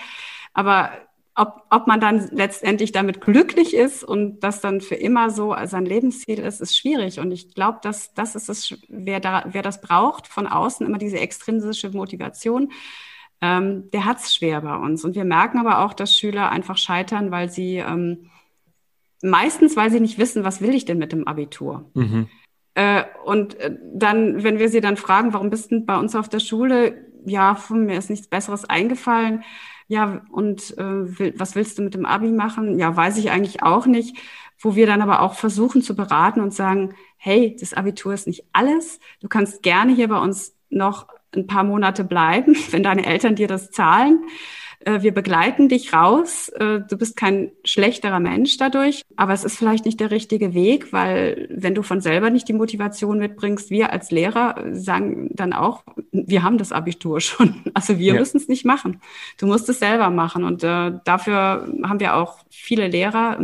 D: Aber ob, ob man dann letztendlich damit glücklich ist und das dann für immer so sein Lebensziel ist, ist schwierig. Und ich glaube, dass das ist es, wer da, wer das braucht, von außen immer diese extrinsische Motivation ähm, der hat es schwer bei uns. Und wir merken aber auch, dass Schüler einfach scheitern, weil sie ähm, meistens, weil sie nicht wissen, was will ich denn mit dem Abitur. Mhm. Äh, und äh, dann, wenn wir sie dann fragen, warum bist du bei uns auf der Schule? Ja, von mir ist nichts Besseres eingefallen. Ja, und äh, will, was willst du mit dem Abi machen? Ja, weiß ich eigentlich auch nicht. Wo wir dann aber auch versuchen zu beraten und sagen, hey, das Abitur ist nicht alles. Du kannst gerne hier bei uns noch ein paar Monate bleiben, wenn deine Eltern dir das zahlen. Äh, wir begleiten dich raus. Äh, du bist kein schlechterer Mensch dadurch, aber es ist vielleicht nicht der richtige Weg, weil wenn du von selber nicht die Motivation mitbringst, wir als Lehrer sagen dann auch, wir haben das Abitur schon. Also wir ja. müssen es nicht machen. Du musst es selber machen. Und äh, dafür haben wir auch viele Lehrer.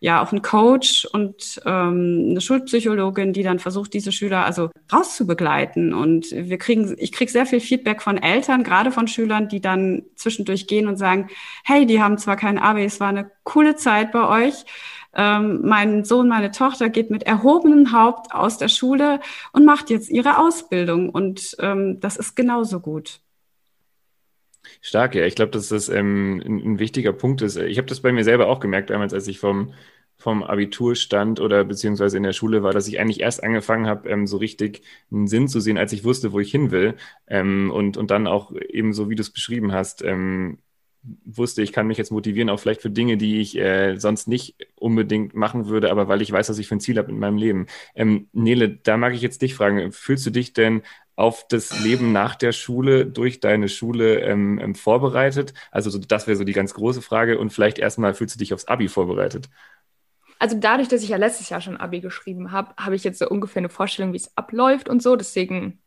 D: Ja auch ein Coach und ähm, eine Schulpsychologin, die dann versucht, diese Schüler also rauszubegleiten. Und wir kriegen, ich kriege sehr viel Feedback von Eltern, gerade von Schülern, die dann zwischendurch gehen und sagen, hey, die haben zwar kein Abi, es war eine coole Zeit bei euch, ähm, mein Sohn, meine Tochter geht mit erhobenem Haupt aus der Schule und macht jetzt ihre Ausbildung. Und ähm, das ist genauso gut.
A: Stark, ja. Ich glaube, dass das ähm, ein, ein, wichtiger Punkt ist. Ich habe das bei mir selber auch gemerkt, damals, als ich vom, vom Abitur stand oder beziehungsweise in der Schule war, dass ich eigentlich erst angefangen habe, ähm, so richtig einen Sinn zu sehen, als ich wusste, wo ich hin will. Ähm, und, und dann auch eben so, wie du es beschrieben hast, ähm, wusste, ich kann mich jetzt motivieren, auch vielleicht für Dinge, die ich äh, sonst nicht unbedingt machen würde, aber weil ich weiß, was ich für ein Ziel habe in meinem Leben. Ähm, Nele, da mag ich jetzt dich fragen, fühlst du dich denn auf das Leben nach der Schule durch deine Schule ähm, ähm, vorbereitet? Also so, das wäre so die ganz große Frage und vielleicht erstmal fühlst du dich aufs Abi vorbereitet?
B: Also dadurch, dass ich ja letztes Jahr schon Abi geschrieben habe, habe ich jetzt so ungefähr eine Vorstellung, wie es abläuft und so. Deswegen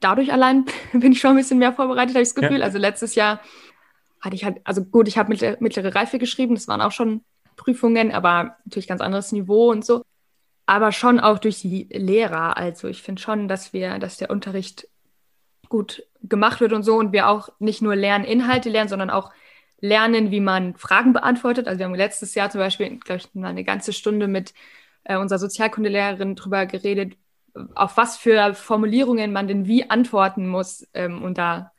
B: dadurch allein bin ich schon ein bisschen mehr vorbereitet, habe ich das Gefühl. Ja. Also letztes Jahr hatte ich halt, also gut, ich habe mittlere, mittlere Reife geschrieben, das waren auch schon Prüfungen, aber natürlich ganz anderes Niveau und so. Aber schon auch durch die Lehrer. Also ich finde schon, dass wir, dass der Unterricht gut gemacht wird und so und wir auch nicht nur lernen, Inhalte lernen, sondern auch lernen, wie man Fragen beantwortet. Also wir haben letztes Jahr zum Beispiel, glaube ich, mal eine ganze Stunde mit äh, unserer Sozialkundelehrerin drüber geredet, auf was für Formulierungen man denn wie antworten muss, ähm, und da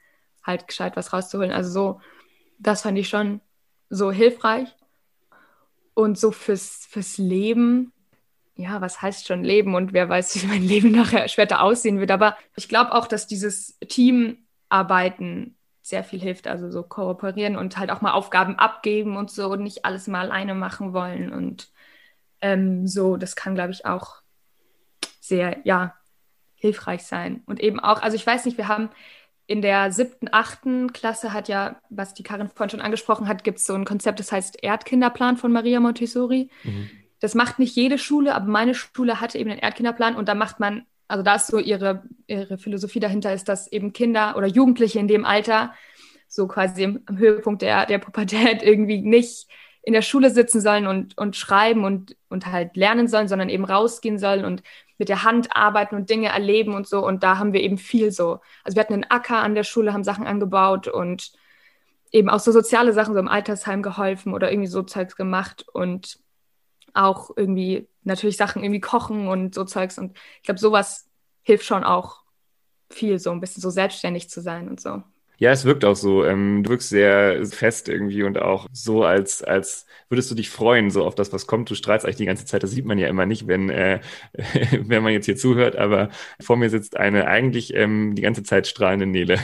B: halt gescheit was rauszuholen. Also so das fand ich schon so hilfreich. Und so fürs, fürs Leben, ja, was heißt schon Leben und wer weiß, wie mein Leben nachher später aussehen wird. Aber ich glaube auch, dass dieses Teamarbeiten sehr viel hilft, also so kooperieren und halt auch mal Aufgaben abgeben und so und nicht alles mal alleine machen wollen. Und ähm, so, das kann, glaube ich, auch sehr, ja, hilfreich sein. Und eben auch, also ich weiß nicht, wir haben in der siebten, achten Klasse hat ja, was die Karin vorhin schon angesprochen hat, gibt es so ein Konzept, das heißt Erdkinderplan von Maria Montessori. Mhm. Das macht nicht jede Schule, aber meine Schule hatte eben einen Erdkinderplan und da macht man, also da ist so ihre, ihre Philosophie dahinter, ist, dass eben Kinder oder Jugendliche in dem Alter so quasi im, am Höhepunkt der, der Pubertät irgendwie nicht in der Schule sitzen sollen und, und schreiben und, und halt lernen sollen, sondern eben rausgehen sollen und mit der Hand arbeiten und Dinge erleben und so. Und da haben wir eben viel so. Also wir hatten einen Acker an der Schule, haben Sachen angebaut und eben auch so soziale Sachen, so im Altersheim geholfen oder irgendwie so Zeugs gemacht und auch irgendwie natürlich Sachen irgendwie kochen und so Zeugs. Und ich glaube, sowas hilft schon auch viel, so ein bisschen so selbstständig zu sein und so.
A: Ja, es wirkt auch so. Ähm, du wirkst sehr fest irgendwie und auch so, als, als würdest du dich freuen, so auf das, was kommt. Du strahlst eigentlich die ganze Zeit. Das sieht man ja immer nicht, wenn, äh, wenn man jetzt hier zuhört. Aber vor mir sitzt eine eigentlich ähm, die ganze Zeit strahlende Nele.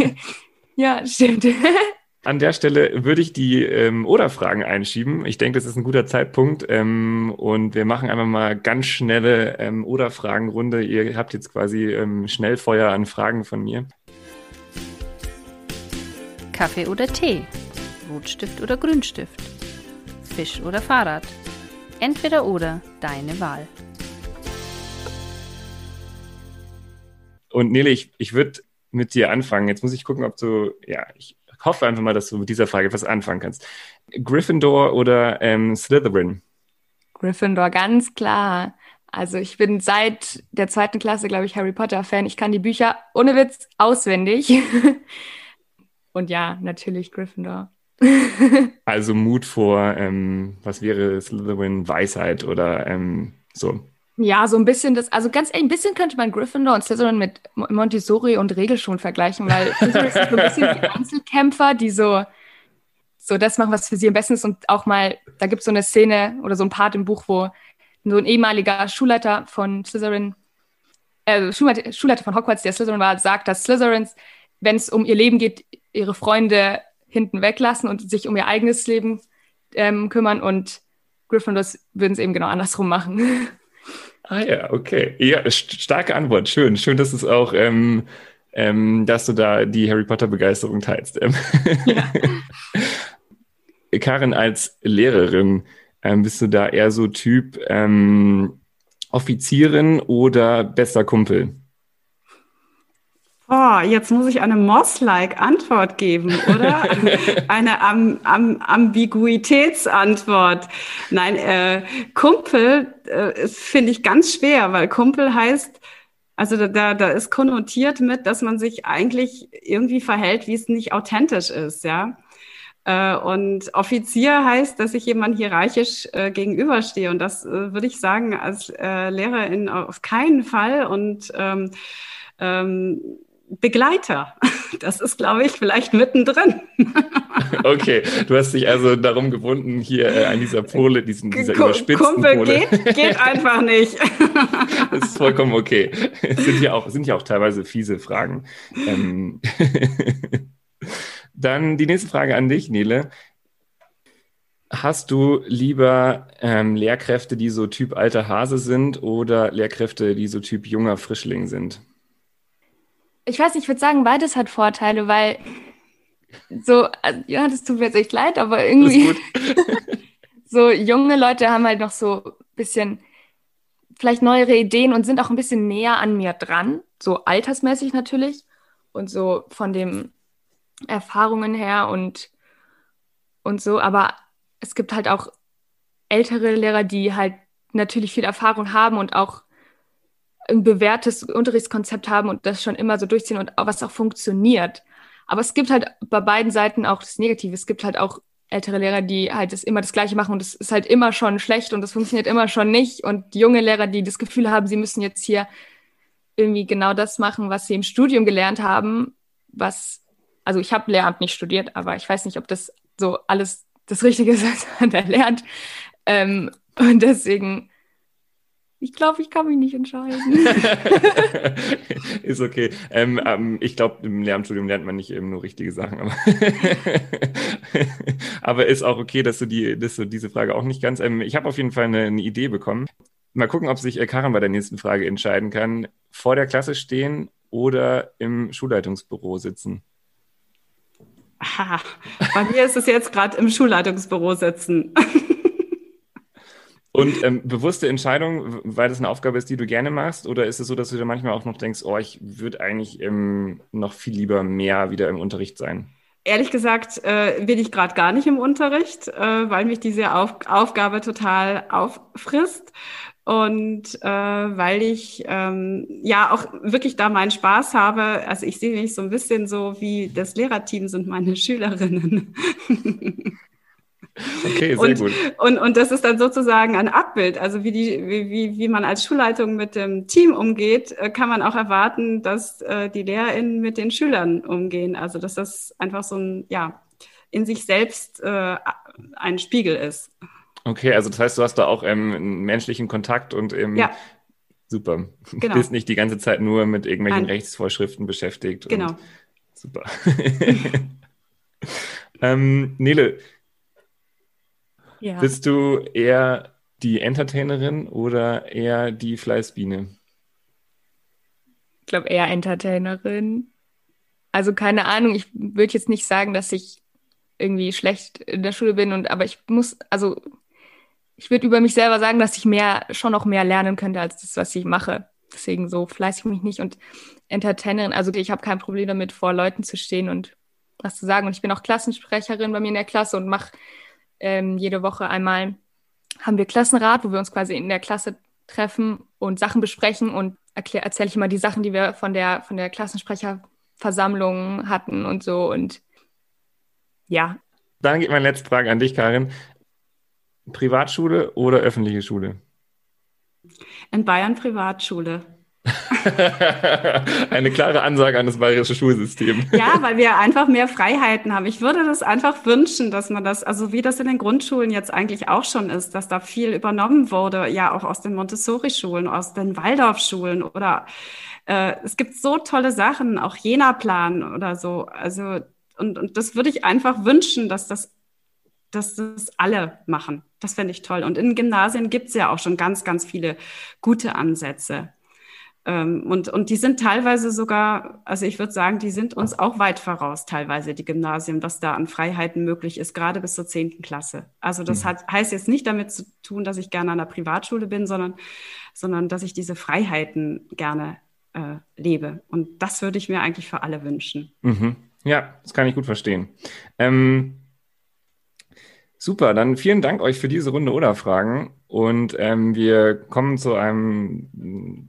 B: ja, stimmt.
A: An der Stelle würde ich die ähm, Oder-Fragen einschieben. Ich denke, das ist ein guter Zeitpunkt. Ähm, und wir machen einfach mal ganz schnelle ähm, Oder-Fragen-Runde. Ihr habt jetzt quasi ähm, Schnellfeuer an Fragen von mir.
C: Kaffee oder Tee, Rotstift oder Grünstift, Fisch oder Fahrrad. Entweder oder, deine Wahl.
A: Und Nele, ich, ich würde mit dir anfangen. Jetzt muss ich gucken, ob du, ja, ich hoffe einfach mal, dass du mit dieser Frage was anfangen kannst. Gryffindor oder ähm, Slytherin?
B: Gryffindor, ganz klar. Also ich bin seit der zweiten Klasse, glaube ich, Harry Potter-Fan. Ich kann die Bücher ohne Witz auswendig. Und ja, natürlich Gryffindor.
A: also Mut vor, ähm, was wäre Slytherin, Weisheit oder ähm, so.
B: Ja, so ein bisschen das, also ganz ehrlich, ein bisschen könnte man Gryffindor und Slytherin mit Montessori und Regelschuhen vergleichen, weil Slytherin sind so ein bisschen die Einzelkämpfer, die so, so das machen, was für sie am besten ist und auch mal, da gibt es so eine Szene oder so ein Part im Buch, wo so ein ehemaliger Schulleiter von Slytherin, äh, Schulleiter, Schulleiter von Hogwarts, der Slytherin war, sagt, dass Slytherins, wenn es um ihr Leben geht, ihre Freunde hinten weglassen und sich um ihr eigenes Leben ähm, kümmern und Gryffindors würden es eben genau andersrum machen.
A: Ah ja, okay. Ja, starke Antwort. Schön. Schön, dass es auch, ähm, ähm, dass du da die Harry Potter Begeisterung teilst. Ähm, ja. Karin, als Lehrerin, ähm, bist du da eher so Typ ähm, Offizierin oder bester Kumpel?
D: Oh, jetzt muss ich eine Moss-like Antwort geben, oder? eine Am Am Ambiguitätsantwort. Nein, äh, Kumpel äh, finde ich ganz schwer, weil Kumpel heißt, also da, da ist konnotiert mit, dass man sich eigentlich irgendwie verhält, wie es nicht authentisch ist, ja. Äh, und Offizier heißt, dass ich jemand hierarchisch äh, gegenüberstehe. Und das äh, würde ich sagen als äh, Lehrerin auf keinen Fall. Und ähm, ähm, Begleiter. Das ist, glaube ich, vielleicht mittendrin.
A: Okay, du hast dich also darum gewunden, hier äh, an dieser Pole, diesen, dieser K überspitzten
D: Kumpel
A: Pole.
D: Geht, geht einfach nicht.
A: Das ist vollkommen okay. Es sind ja auch, sind ja auch teilweise fiese Fragen. Ähm Dann die nächste Frage an dich, Nele. Hast du lieber ähm, Lehrkräfte, die so Typ alter Hase sind oder Lehrkräfte, die so Typ junger Frischling sind?
B: Ich weiß nicht, ich würde sagen, beides hat Vorteile, weil so, also, ja, das tut mir jetzt echt leid, aber irgendwie so junge Leute haben halt noch so ein bisschen vielleicht neuere Ideen und sind auch ein bisschen näher an mir dran, so altersmäßig natürlich und so von dem Erfahrungen her und, und so, aber es gibt halt auch ältere Lehrer, die halt natürlich viel Erfahrung haben und auch ein bewährtes Unterrichtskonzept haben und das schon immer so durchziehen und was auch funktioniert. Aber es gibt halt bei beiden Seiten auch das Negative. Es gibt halt auch ältere Lehrer, die halt das immer das Gleiche machen und es ist halt immer schon schlecht und es funktioniert immer schon nicht. Und junge Lehrer, die das Gefühl haben, sie müssen jetzt hier irgendwie genau das machen, was sie im Studium gelernt haben, was, also ich habe Lehramt nicht studiert, aber ich weiß nicht, ob das so alles das Richtige ist, was man da lernt. Ähm, und deswegen ich glaube, ich kann mich nicht entscheiden.
A: ist okay. Ähm, ähm, ich glaube, im Lehramtsstudium lernt man nicht eben nur richtige Sachen. Aber, aber ist auch okay, dass du, die, dass du diese Frage auch nicht ganz. Ähm, ich habe auf jeden Fall eine, eine, Idee bekommen. Mal gucken, ob sich äh, Karin bei der nächsten Frage entscheiden kann. Vor der Klasse stehen oder im Schulleitungsbüro sitzen?
D: Aha, bei mir ist es jetzt gerade im Schulleitungsbüro sitzen.
A: Und ähm, bewusste Entscheidung, weil das eine Aufgabe ist, die du gerne machst, oder ist es so, dass du dir manchmal auch noch denkst, oh, ich würde eigentlich ähm, noch viel lieber mehr wieder im Unterricht sein?
D: Ehrlich gesagt äh, will ich gerade gar nicht im Unterricht, äh, weil mich diese Auf Aufgabe total auffrisst und äh, weil ich ähm, ja auch wirklich da meinen Spaß habe. Also ich sehe mich so ein bisschen so wie das Lehrerteam sind meine Schülerinnen.
A: Okay, sehr
D: und,
A: gut.
D: Und, und das ist dann sozusagen ein Abbild. Also wie, die, wie, wie man als Schulleitung mit dem Team umgeht, äh, kann man auch erwarten, dass äh, die LehrerInnen mit den Schülern umgehen. Also dass das einfach so ein, ja, in sich selbst äh, ein Spiegel ist.
A: Okay, also das heißt, du hast da auch ähm, einen menschlichen Kontakt und ähm,
D: ja.
A: super. Genau. Bist nicht die ganze Zeit nur mit irgendwelchen Nein. Rechtsvorschriften beschäftigt.
D: Genau.
A: super. ähm, Nele, ja. Bist du eher die Entertainerin oder eher die Fleißbiene?
B: Ich glaube eher Entertainerin. Also keine Ahnung, ich würde jetzt nicht sagen, dass ich irgendwie schlecht in der Schule bin und aber ich muss, also ich würde über mich selber sagen, dass ich mehr, schon noch mehr lernen könnte als das, was ich mache. Deswegen so fleißig mich nicht und Entertainerin, also ich habe kein Problem damit, vor Leuten zu stehen und was zu sagen. Und ich bin auch Klassensprecherin bei mir in der Klasse und mache ähm, jede Woche einmal haben wir Klassenrat, wo wir uns quasi in der Klasse treffen und Sachen besprechen und erzähle ich immer die Sachen, die wir von der, von der Klassensprecherversammlung hatten und so und ja.
A: Dann geht meine letzte Frage an dich, Karin. Privatschule oder öffentliche Schule?
D: In Bayern Privatschule.
A: Eine klare Ansage an das bayerische Schulsystem.
D: Ja, weil wir einfach mehr Freiheiten haben. Ich würde das einfach wünschen, dass man das, also wie das in den Grundschulen jetzt eigentlich auch schon ist, dass da viel übernommen wurde, ja auch aus den Montessori-Schulen, aus den Waldorf-Schulen oder äh, es gibt so tolle Sachen, auch Jena-Plan oder so. Also und, und das würde ich einfach wünschen, dass das dass das alle machen. Das fände ich toll. Und in Gymnasien gibt es ja auch schon ganz, ganz viele gute Ansätze. Ähm, und, und die sind teilweise sogar, also ich würde sagen, die sind uns auch weit voraus, teilweise die Gymnasien, was da an Freiheiten möglich ist, gerade bis zur zehnten Klasse. Also das mhm. hat, heißt jetzt nicht damit zu tun, dass ich gerne an der Privatschule bin, sondern, sondern dass ich diese Freiheiten gerne äh, lebe. Und das würde ich mir eigentlich für alle wünschen.
A: Mhm. Ja, das kann ich gut verstehen. Ähm, Super, dann vielen Dank euch für diese Runde Oder-Fragen. Und ähm, wir kommen zu einem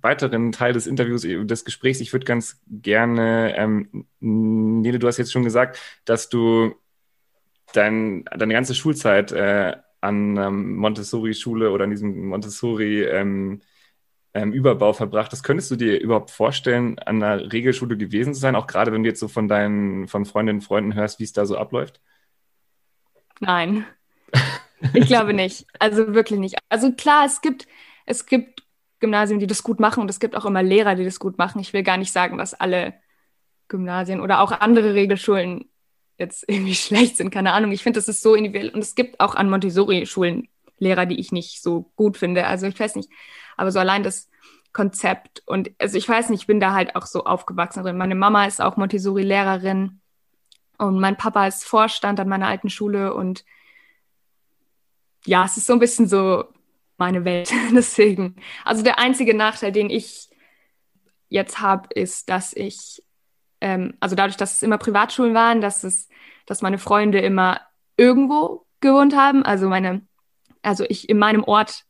A: weiteren Teil des Interviews, äh, des Gesprächs. Ich würde ganz gerne, ähm, Nele, du hast jetzt schon gesagt, dass du dein, deine ganze Schulzeit äh, an ähm, Montessori-Schule oder an diesem Montessori ähm, ähm, Überbau verbracht hast. Könntest du dir überhaupt vorstellen, an einer Regelschule gewesen zu sein, auch gerade wenn du jetzt so von deinen von Freundinnen und Freunden hörst, wie es da so abläuft?
B: Nein. Ich glaube nicht. Also wirklich nicht. Also klar, es gibt, es gibt Gymnasien, die das gut machen und es gibt auch immer Lehrer, die das gut machen. Ich will gar nicht sagen, dass alle Gymnasien oder auch andere Regelschulen jetzt irgendwie schlecht sind, keine Ahnung. Ich finde, das ist so individuell. Und es gibt auch an Montessori-Schulen Lehrer, die ich nicht so gut finde. Also ich weiß nicht. Aber so allein das Konzept und also ich weiß nicht, ich bin da halt auch so aufgewachsen drin. Meine Mama ist auch Montessori-Lehrerin und mein Papa ist Vorstand an meiner alten Schule und ja, es ist so ein bisschen so meine Welt. Deswegen. Also der einzige Nachteil, den ich jetzt habe, ist, dass ich ähm, also dadurch, dass es immer Privatschulen waren, dass es, dass meine Freunde immer irgendwo gewohnt haben. Also meine, also ich in meinem Ort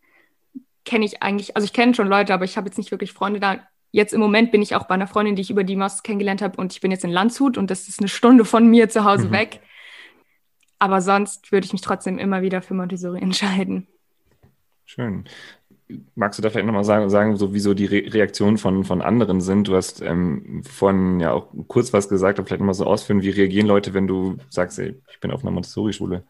B: kenne ich eigentlich, also ich kenne schon Leute, aber ich habe jetzt nicht wirklich Freunde da. Jetzt im Moment bin ich auch bei einer Freundin, die ich über die Moss kennengelernt habe und ich bin jetzt in Landshut und das ist eine Stunde von mir zu Hause mhm. weg. Aber sonst würde ich mich trotzdem immer wieder für Montessori entscheiden.
A: Schön magst du da vielleicht nochmal sagen, sagen, so wie so die Re Reaktionen von, von anderen sind? Du hast ähm, vorhin ja auch kurz was gesagt, aber vielleicht nochmal so ausführen, wie reagieren Leute, wenn du sagst, ey, ich bin auf einer Montessori-Schule?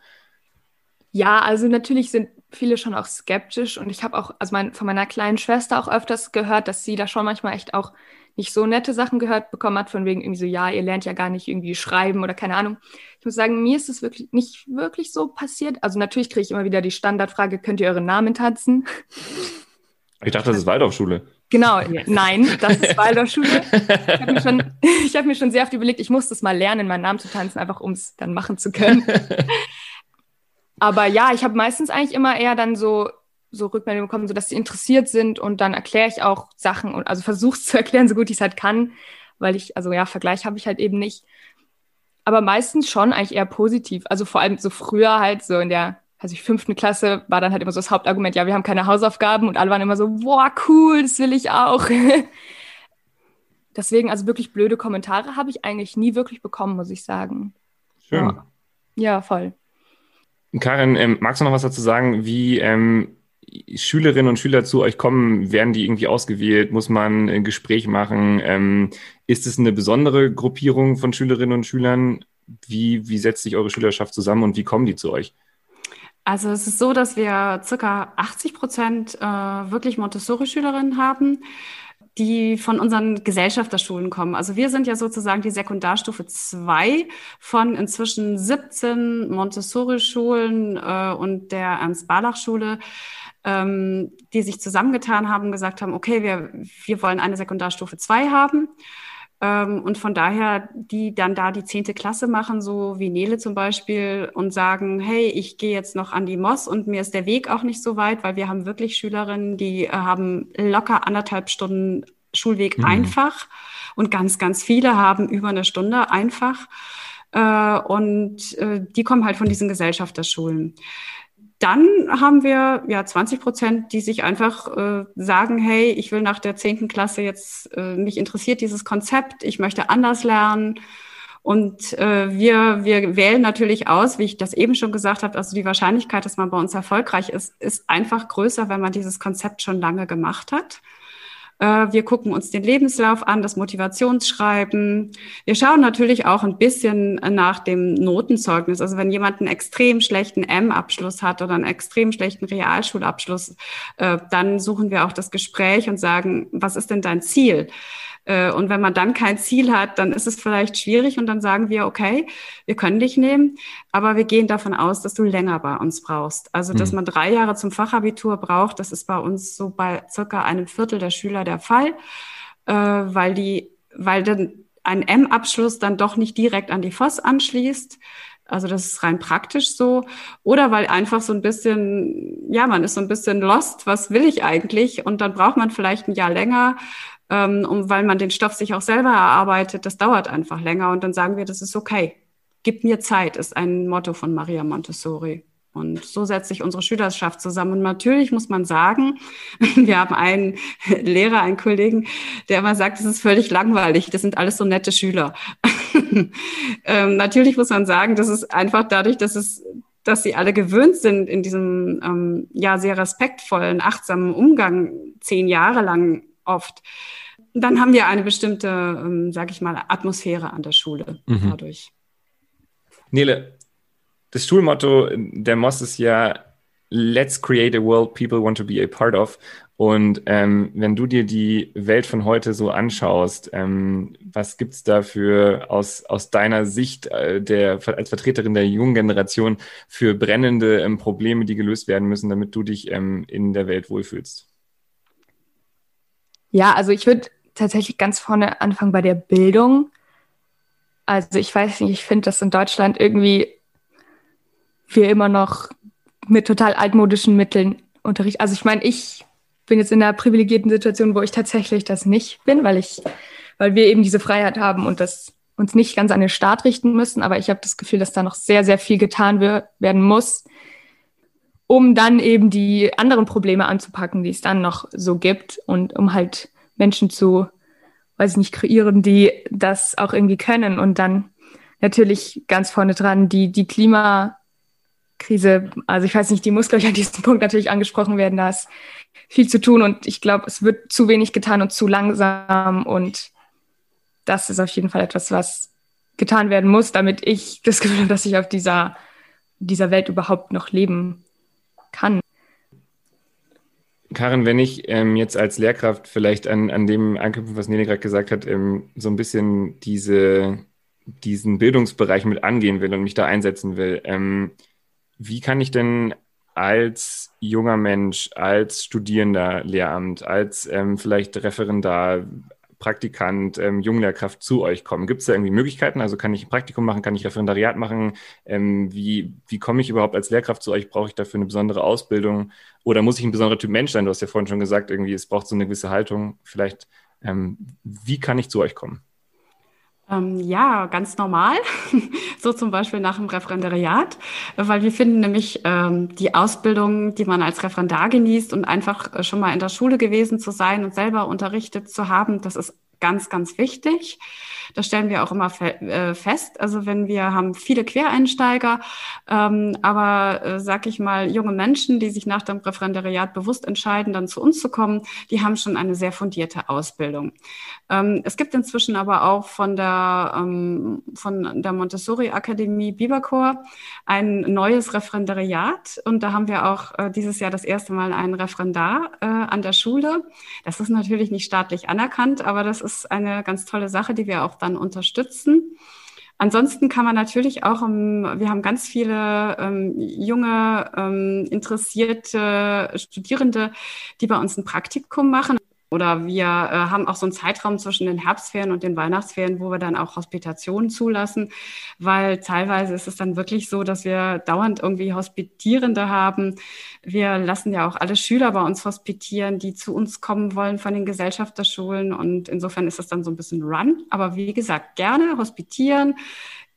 B: Ja, also natürlich sind viele schon auch skeptisch und ich habe auch, also mein, von meiner kleinen Schwester auch öfters gehört, dass sie da schon manchmal echt auch nicht so nette Sachen gehört bekommen hat, von wegen irgendwie so, ja, ihr lernt ja gar nicht irgendwie schreiben oder keine Ahnung. Ich muss sagen, mir ist es wirklich nicht wirklich so passiert. Also natürlich kriege ich immer wieder die Standardfrage, könnt ihr euren Namen tanzen?
A: Ich dachte, das ist Waldorfschule.
B: Genau, nein, das ist Waldorfschule. Ich habe mir, schon, hab mir schon sehr oft überlegt, ich muss das mal lernen, meinen Namen zu tanzen, einfach um es dann machen zu können. Aber ja, ich habe meistens eigentlich immer eher dann so so Rückmeldungen bekommen, so dass sie interessiert sind und dann erkläre ich auch Sachen und also versuche es zu erklären, so gut ich es halt kann, weil ich, also ja, Vergleich habe ich halt eben nicht. Aber meistens schon eigentlich eher positiv. Also vor allem so früher halt so in der, also ich fünften Klasse war dann halt immer so das Hauptargument, ja, wir haben keine Hausaufgaben und alle waren immer so, boah, cool, das will ich auch. Deswegen, also wirklich blöde Kommentare habe ich eigentlich nie wirklich bekommen, muss ich sagen.
A: Schön. Ja,
B: ja voll.
A: Karin, ähm, magst du noch was dazu sagen, wie ähm, Schülerinnen und Schüler zu euch kommen, werden die irgendwie ausgewählt? Muss man ein Gespräch machen? Ähm, ist es eine besondere Gruppierung von Schülerinnen und Schülern? Wie, wie setzt sich eure Schülerschaft zusammen und wie kommen die zu euch?
D: Also es ist so, dass wir circa 80 Prozent äh, wirklich Montessori-Schülerinnen haben, die von unseren Gesellschafterschulen kommen. Also wir sind ja sozusagen die Sekundarstufe 2 von inzwischen 17 Montessori-Schulen äh, und der Ernst-Barlach-Schule ähm, die sich zusammengetan haben, gesagt haben, okay, wir, wir wollen eine Sekundarstufe 2 haben. Ähm, und von daher, die dann da die zehnte Klasse machen, so wie Nele zum Beispiel, und sagen, hey, ich gehe jetzt noch an die Moss und mir ist der Weg auch nicht so weit, weil wir haben wirklich Schülerinnen, die äh, haben locker anderthalb Stunden Schulweg mhm. einfach und ganz, ganz viele haben über eine Stunde einfach. Äh, und äh, die kommen halt von diesen Gesellschafterschulen. Dann haben wir ja 20 Prozent, die sich einfach äh, sagen, hey, ich will nach der zehnten Klasse jetzt, äh, mich interessiert dieses Konzept, ich möchte anders lernen. Und äh, wir, wir wählen natürlich aus, wie ich das eben schon gesagt habe, also die Wahrscheinlichkeit, dass man bei uns erfolgreich ist, ist einfach größer, wenn man dieses Konzept schon lange gemacht hat. Äh, wir gucken uns den Lebenslauf an, das Motivationsschreiben. Wir schauen natürlich auch ein bisschen nach dem Notenzeugnis. Also wenn jemand einen extrem schlechten M-Abschluss hat oder einen extrem schlechten Realschulabschluss, äh, dann suchen wir auch das Gespräch und sagen, was ist denn dein Ziel? Äh, und wenn man dann kein Ziel hat, dann ist es vielleicht schwierig und dann sagen wir, okay, wir können dich nehmen, aber wir gehen davon aus, dass du länger bei uns brauchst. Also, dass mhm. man drei Jahre zum Fachabitur braucht, das ist bei uns so bei circa einem Viertel der Schüler der Fall, äh, weil die, weil dann ein M-Abschluss dann doch nicht direkt an die FOS anschließt. Also das ist rein praktisch so. Oder weil einfach so ein bisschen, ja, man ist so ein bisschen lost, was will ich eigentlich? Und dann braucht man vielleicht ein Jahr länger, ähm, um, weil man den Stoff sich auch selber erarbeitet. Das dauert einfach länger und dann sagen wir, das ist okay. Gib mir Zeit, ist ein Motto von Maria Montessori. Und so setzt sich unsere Schülerschaft zusammen. Und natürlich muss man sagen, wir haben einen Lehrer, einen Kollegen, der immer sagt, es ist völlig langweilig. Das sind alles so nette Schüler. ähm, natürlich muss man sagen, das ist einfach dadurch, dass es dass sie alle gewöhnt sind in diesem ähm, ja sehr respektvollen, achtsamen Umgang zehn Jahre lang oft, dann haben wir eine bestimmte, ähm, sag ich mal, Atmosphäre an der Schule mhm. dadurch.
A: Nele, das Schulmotto der Moss ist ja Let's create a world people want to be a part of. Und ähm, wenn du dir die Welt von heute so anschaust, ähm, was gibt's da für aus, aus deiner Sicht äh, der, als Vertreterin der jungen Generation für brennende ähm, Probleme, die gelöst werden müssen, damit du dich ähm, in der Welt wohlfühlst?
B: Ja, also ich würde tatsächlich ganz vorne anfangen bei der Bildung. Also ich weiß nicht, ich finde, dass in Deutschland irgendwie wir immer noch mit total altmodischen Mitteln unterrichten. Also ich meine, ich bin jetzt in einer privilegierten Situation, wo ich tatsächlich das nicht bin, weil ich, weil wir eben diese Freiheit haben und das uns nicht ganz an den Staat richten müssen. Aber ich habe das Gefühl, dass da noch sehr, sehr viel getan werden muss, um dann eben die anderen Probleme anzupacken, die es dann noch so gibt und um halt Menschen zu, weiß ich nicht, kreieren, die das auch irgendwie können und dann natürlich ganz vorne dran die, die Klimakrise, also ich weiß nicht, die muss, glaube ich, an diesem Punkt natürlich angesprochen werden, da ist viel zu tun und ich glaube, es wird zu wenig getan und zu langsam und das ist auf jeden Fall etwas, was getan werden muss, damit ich das Gefühl habe, dass ich auf dieser, dieser Welt überhaupt noch leben kann.
A: Karin, wenn ich ähm, jetzt als Lehrkraft vielleicht an, an dem anknüpfen, was Nele gerade gesagt hat, ähm, so ein bisschen diese, diesen Bildungsbereich mit angehen will und mich da einsetzen will, ähm, wie kann ich denn als junger Mensch, als Studierender Lehramt, als ähm, vielleicht Referendar, Praktikant, ähm, Junglehrkraft zu euch kommen? Gibt es da irgendwie Möglichkeiten? Also kann ich ein Praktikum machen, kann ich Referendariat machen? Ähm, wie, wie komme ich überhaupt als Lehrkraft zu euch? Brauche ich dafür eine besondere Ausbildung? Oder muss ich ein besonderer Typ Mensch sein? Du hast ja vorhin schon gesagt, irgendwie, es braucht so eine gewisse Haltung. Vielleicht, ähm, wie kann ich zu euch kommen?
D: Ähm, ja, ganz normal. so zum Beispiel nach dem Referendariat, weil wir finden nämlich ähm, die Ausbildung, die man als Referendar genießt und einfach äh, schon mal in der Schule gewesen zu sein und selber unterrichtet zu haben, das ist ganz, ganz wichtig. Das stellen wir auch immer fe äh, fest. Also wenn wir haben viele Quereinsteiger, ähm, aber äh, sag ich mal, junge Menschen, die sich nach dem Referendariat bewusst entscheiden, dann zu uns zu kommen, die haben schon eine sehr fundierte Ausbildung. Ähm, es gibt inzwischen aber auch von der, ähm, von der Montessori Akademie Biberchor ein neues Referendariat und da haben wir auch äh, dieses Jahr das erste Mal einen Referendar äh, an der Schule. Das ist natürlich nicht staatlich anerkannt, aber das ist eine ganz tolle Sache, die wir auch dann unterstützen. Ansonsten kann man natürlich auch, um, wir haben ganz viele ähm, junge, ähm, interessierte Studierende, die bei uns ein Praktikum machen. Oder wir äh, haben auch so einen Zeitraum zwischen den Herbstferien und den Weihnachtsferien, wo wir dann auch Hospitationen zulassen, weil teilweise ist es dann wirklich so, dass wir dauernd irgendwie Hospitierende haben. Wir lassen ja auch alle Schüler bei uns hospitieren, die zu uns kommen wollen von den Gesellschafterschulen und insofern ist das dann so ein bisschen Run. Aber wie gesagt, gerne hospitieren,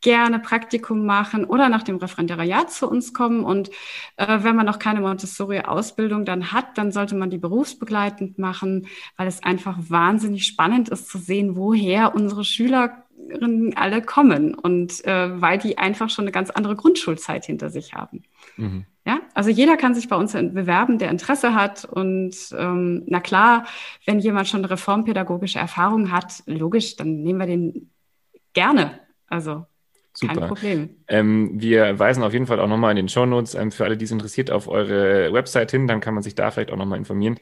D: gerne Praktikum machen oder nach dem Referendariat zu uns kommen. Und äh, wenn man noch keine Montessori-Ausbildung dann hat, dann sollte man die berufsbegleitend machen, weil es einfach wahnsinnig spannend ist zu sehen, woher unsere Schülerinnen alle kommen und äh, weil die einfach schon eine ganz andere Grundschulzeit hinter sich haben. Mhm. Ja, also jeder kann sich bei uns bewerben, der Interesse hat. Und ähm, na klar, wenn jemand schon reformpädagogische Erfahrung hat, logisch, dann nehmen wir den gerne. Also Super. Kein Problem.
A: Ähm, wir weisen auf jeden Fall auch nochmal in den Shownotes ähm, für alle, die es interessiert, auf eure Website hin. Dann kann man sich da vielleicht auch nochmal informieren.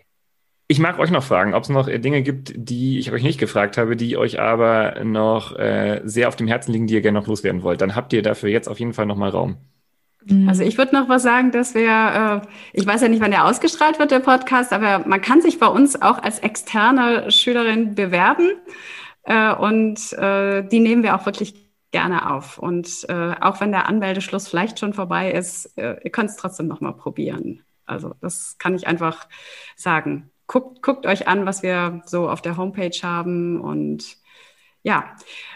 A: Ich mag euch noch fragen, ob es noch äh, Dinge gibt, die ich euch nicht gefragt habe, die euch aber noch äh, sehr auf dem Herzen liegen, die ihr gerne noch loswerden wollt. Dann habt ihr dafür jetzt auf jeden Fall nochmal Raum.
D: Mhm. Also ich würde noch was sagen, dass wir, äh, ich weiß ja nicht, wann der ausgestrahlt wird, der Podcast, aber man kann sich bei uns auch als externe Schülerin bewerben. Äh, und äh, die nehmen wir auch wirklich gerne auf. Und äh, auch wenn der Anmeldeschluss vielleicht schon vorbei ist, äh, ihr könnt es trotzdem nochmal probieren. Also das kann ich einfach sagen. Guckt, guckt euch an, was wir so auf der Homepage haben und ja,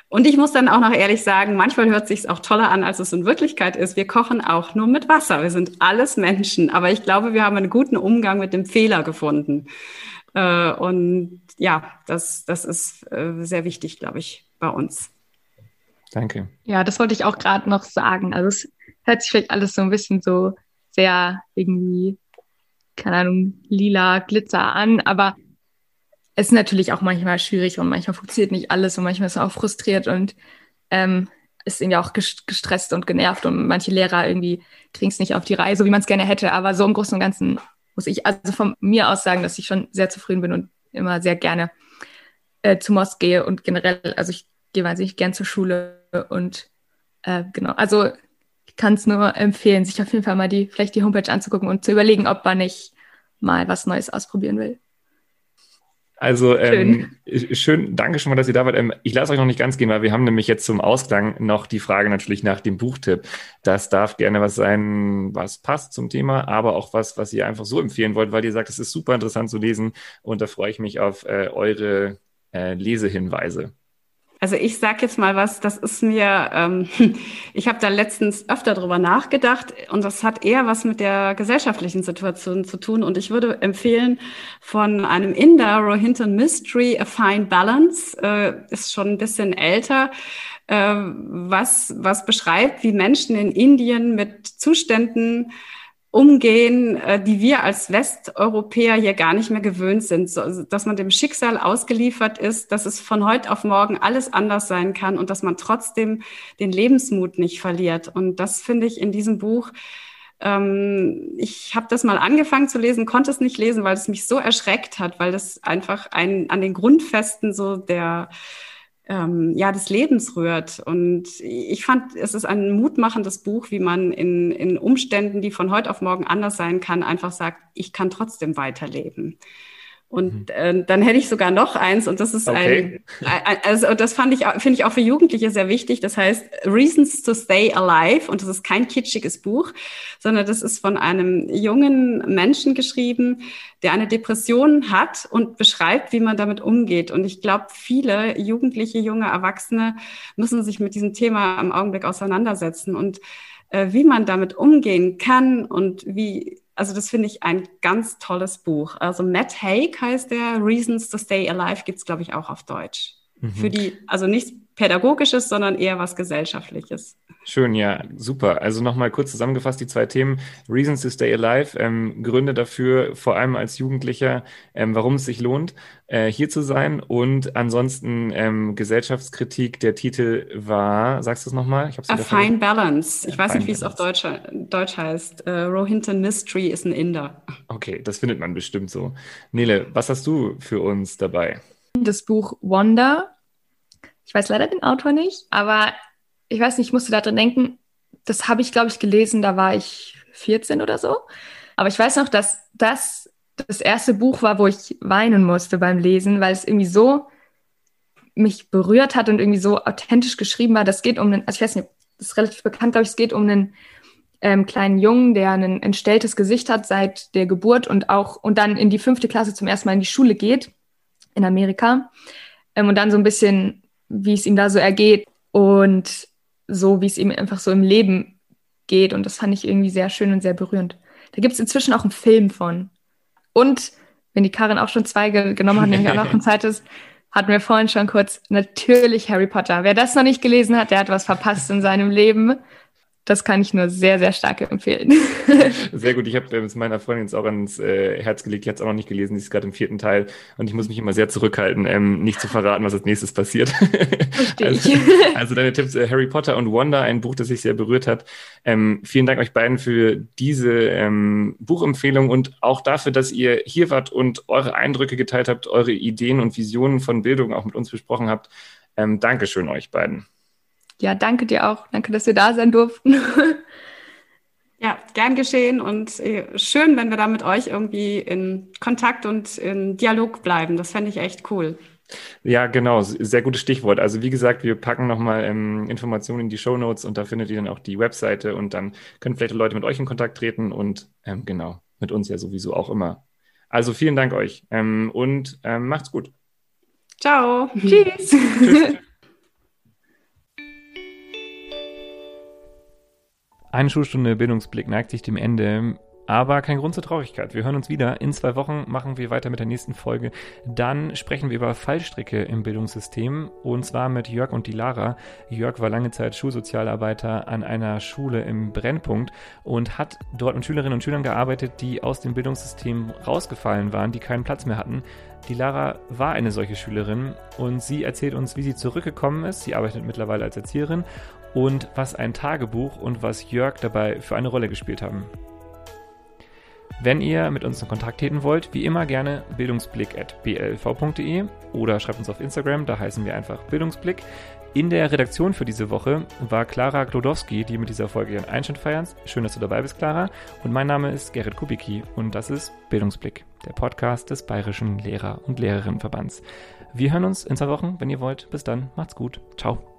D: und ich muss dann auch noch ehrlich sagen, manchmal hört sich auch toller an, als es in Wirklichkeit ist. Wir kochen auch nur mit Wasser. Wir sind alles Menschen, aber ich glaube, wir haben einen guten Umgang mit dem Fehler gefunden. Äh, und ja, das, das ist äh, sehr wichtig, glaube ich, bei uns.
A: Danke.
B: Ja, das wollte ich auch gerade noch sagen. Also es hört sich vielleicht alles so ein bisschen so sehr irgendwie, keine Ahnung, lila Glitzer an, aber es ist natürlich auch manchmal schwierig und manchmal funktioniert nicht alles und manchmal ist man auch frustriert und ähm, ist irgendwie auch gestresst und genervt und manche Lehrer irgendwie kriegen es nicht auf die Reihe, so wie man es gerne hätte. Aber so im Großen und Ganzen muss ich also von mir aus sagen, dass ich schon sehr zufrieden bin und immer sehr gerne äh, zu Moss gehe und generell, also ich gehe wahnsinnig gern zur Schule und äh, genau, also ich kann es nur empfehlen, sich auf jeden Fall mal die, vielleicht die Homepage anzugucken und zu überlegen, ob man nicht mal was Neues ausprobieren will.
A: Also ähm, schön. schön, danke schon mal, dass ihr da wart. Ähm, ich lasse euch noch nicht ganz gehen, weil wir haben nämlich jetzt zum Ausklang noch die Frage natürlich nach dem Buchtipp. Das darf gerne was sein, was passt zum Thema, aber auch was, was ihr einfach so empfehlen wollt, weil ihr sagt, es ist super interessant zu lesen und da freue ich mich auf äh, eure äh, Lesehinweise.
D: Also ich sage jetzt mal was, das ist mir, ähm, ich habe da letztens öfter drüber nachgedacht und das hat eher was mit der gesellschaftlichen Situation zu tun. Und ich würde empfehlen von einem Inder, Rohinton Mystery, A Fine Balance, äh, ist schon ein bisschen älter, äh, was, was beschreibt, wie Menschen in Indien mit Zuständen umgehen, äh, die wir als Westeuropäer hier gar nicht mehr gewöhnt sind, so, also, dass man dem Schicksal ausgeliefert ist, dass es von heute auf morgen alles anders sein kann und dass man trotzdem den Lebensmut nicht verliert. Und das finde ich in diesem Buch ähm, ich habe das mal angefangen zu lesen, konnte es nicht lesen, weil es mich so erschreckt hat, weil das einfach ein, an den Grundfesten so der ähm, ja, des Lebens rührt. Und ich fand, es ist ein mutmachendes Buch, wie man in, in Umständen, die von heute auf morgen anders sein kann, einfach sagt, ich kann trotzdem weiterleben. Und mhm. äh, dann hätte ich sogar noch eins und das ist okay. ein, ein, also das fand ich finde ich auch für Jugendliche sehr wichtig. Das heißt Reasons to Stay Alive und das ist kein kitschiges Buch, sondern das ist von einem jungen Menschen geschrieben, der eine Depression hat und beschreibt, wie man damit umgeht. Und ich glaube, viele Jugendliche, junge Erwachsene müssen sich mit diesem Thema im Augenblick auseinandersetzen und äh, wie man damit umgehen kann und wie also das finde ich ein ganz tolles Buch. Also Matt Haig heißt der, Reasons to Stay Alive gibt es, glaube ich, auch auf Deutsch. Mhm. Für die, also nichts Pädagogisches, sondern eher was Gesellschaftliches.
A: Schön, ja, super. Also nochmal kurz zusammengefasst die zwei Themen. Reasons to Stay Alive, ähm, Gründe dafür, vor allem als Jugendlicher, ähm, warum es sich lohnt, äh, hier zu sein. Und ansonsten ähm, Gesellschaftskritik, der Titel war, sagst du es nochmal?
D: A Fine Balance. Ich weiß nicht, wie es auf Deutsch, Deutsch heißt. Uh, Rohinton Mystery ist ein Inder.
A: Okay, das findet man bestimmt so. Nele, was hast du für uns dabei?
B: Das Buch Wonder. Ich weiß leider den Autor nicht, aber ich weiß nicht, ich musste da drin denken, das habe ich, glaube ich, gelesen, da war ich 14 oder so. Aber ich weiß noch, dass das das erste Buch war, wo ich weinen musste beim Lesen, weil es irgendwie so mich berührt hat und irgendwie so authentisch geschrieben war. Das geht um einen, also ich weiß nicht, das ist relativ bekannt, glaube ich, es geht um einen ähm, kleinen Jungen, der ein entstelltes Gesicht hat seit der Geburt und auch und dann in die fünfte Klasse zum ersten Mal in die Schule geht in Amerika ähm, und dann so ein bisschen, wie es ihm da so ergeht und so, wie es ihm einfach so im Leben geht. Und das fand ich irgendwie sehr schön und sehr berührend. Da gibt es inzwischen auch einen Film von. Und wenn die Karin auch schon zwei ge genommen hat, nämlich auch noch ein zweites, hatten wir vorhin schon kurz natürlich Harry Potter. Wer das noch nicht gelesen hat, der hat was verpasst in seinem Leben das kann ich nur sehr, sehr stark empfehlen.
A: Sehr gut. Ich habe es meiner Freundin jetzt auch ans äh, Herz gelegt. Die hat es auch noch nicht gelesen. Die ist gerade im vierten Teil. Und ich muss mich immer sehr zurückhalten, ähm, nicht zu verraten, was als nächstes passiert. also, also, deine Tipps, äh, Harry Potter und Wanda, ein Buch, das sich sehr berührt hat. Ähm, vielen Dank euch beiden für diese ähm, Buchempfehlung und auch dafür, dass ihr hier wart und eure Eindrücke geteilt habt, eure Ideen und Visionen von Bildung auch mit uns besprochen habt. Ähm, Dankeschön euch beiden
B: ja, danke dir auch. Danke, dass wir da sein durften.
D: Ja, gern geschehen und äh, schön, wenn wir da mit euch irgendwie in Kontakt und in Dialog bleiben. Das fände ich echt cool.
A: Ja, genau, sehr gutes Stichwort. Also wie gesagt, wir packen nochmal ähm, Informationen in die Show Notes und da findet ihr dann auch die Webseite und dann können vielleicht Leute mit euch in Kontakt treten und ähm, genau, mit uns ja sowieso auch immer. Also vielen Dank euch ähm, und ähm, macht's gut.
D: Ciao. Tschüss. Tschüss.
A: Eine Schulstunde Bildungsblick neigt sich dem Ende. Aber kein Grund zur Traurigkeit. Wir hören uns wieder. In zwei Wochen machen wir weiter mit der nächsten Folge. Dann sprechen wir über Fallstricke im Bildungssystem und zwar mit Jörg und die Lara. Jörg war lange Zeit Schulsozialarbeiter an einer Schule im Brennpunkt und hat dort mit Schülerinnen und Schülern gearbeitet, die aus dem Bildungssystem rausgefallen waren, die keinen Platz mehr hatten. Die Lara war eine solche Schülerin und sie erzählt uns, wie sie zurückgekommen ist. Sie arbeitet mittlerweile als Erzieherin und was ein Tagebuch und was Jörg dabei für eine Rolle gespielt haben. Wenn ihr mit uns in Kontakt treten wollt, wie immer gerne bildungsblick.blv.de oder schreibt uns auf Instagram, da heißen wir einfach Bildungsblick. In der Redaktion für diese Woche war Clara Glodowski, die mit dieser Folge ihren Einstand feiert. Schön, dass du dabei bist, Clara. Und mein Name ist Gerrit Kubicki und das ist Bildungsblick, der Podcast des Bayerischen Lehrer- und Lehrerinnenverbands. Wir hören uns in zwei Wochen, wenn ihr wollt. Bis dann, macht's gut. Ciao.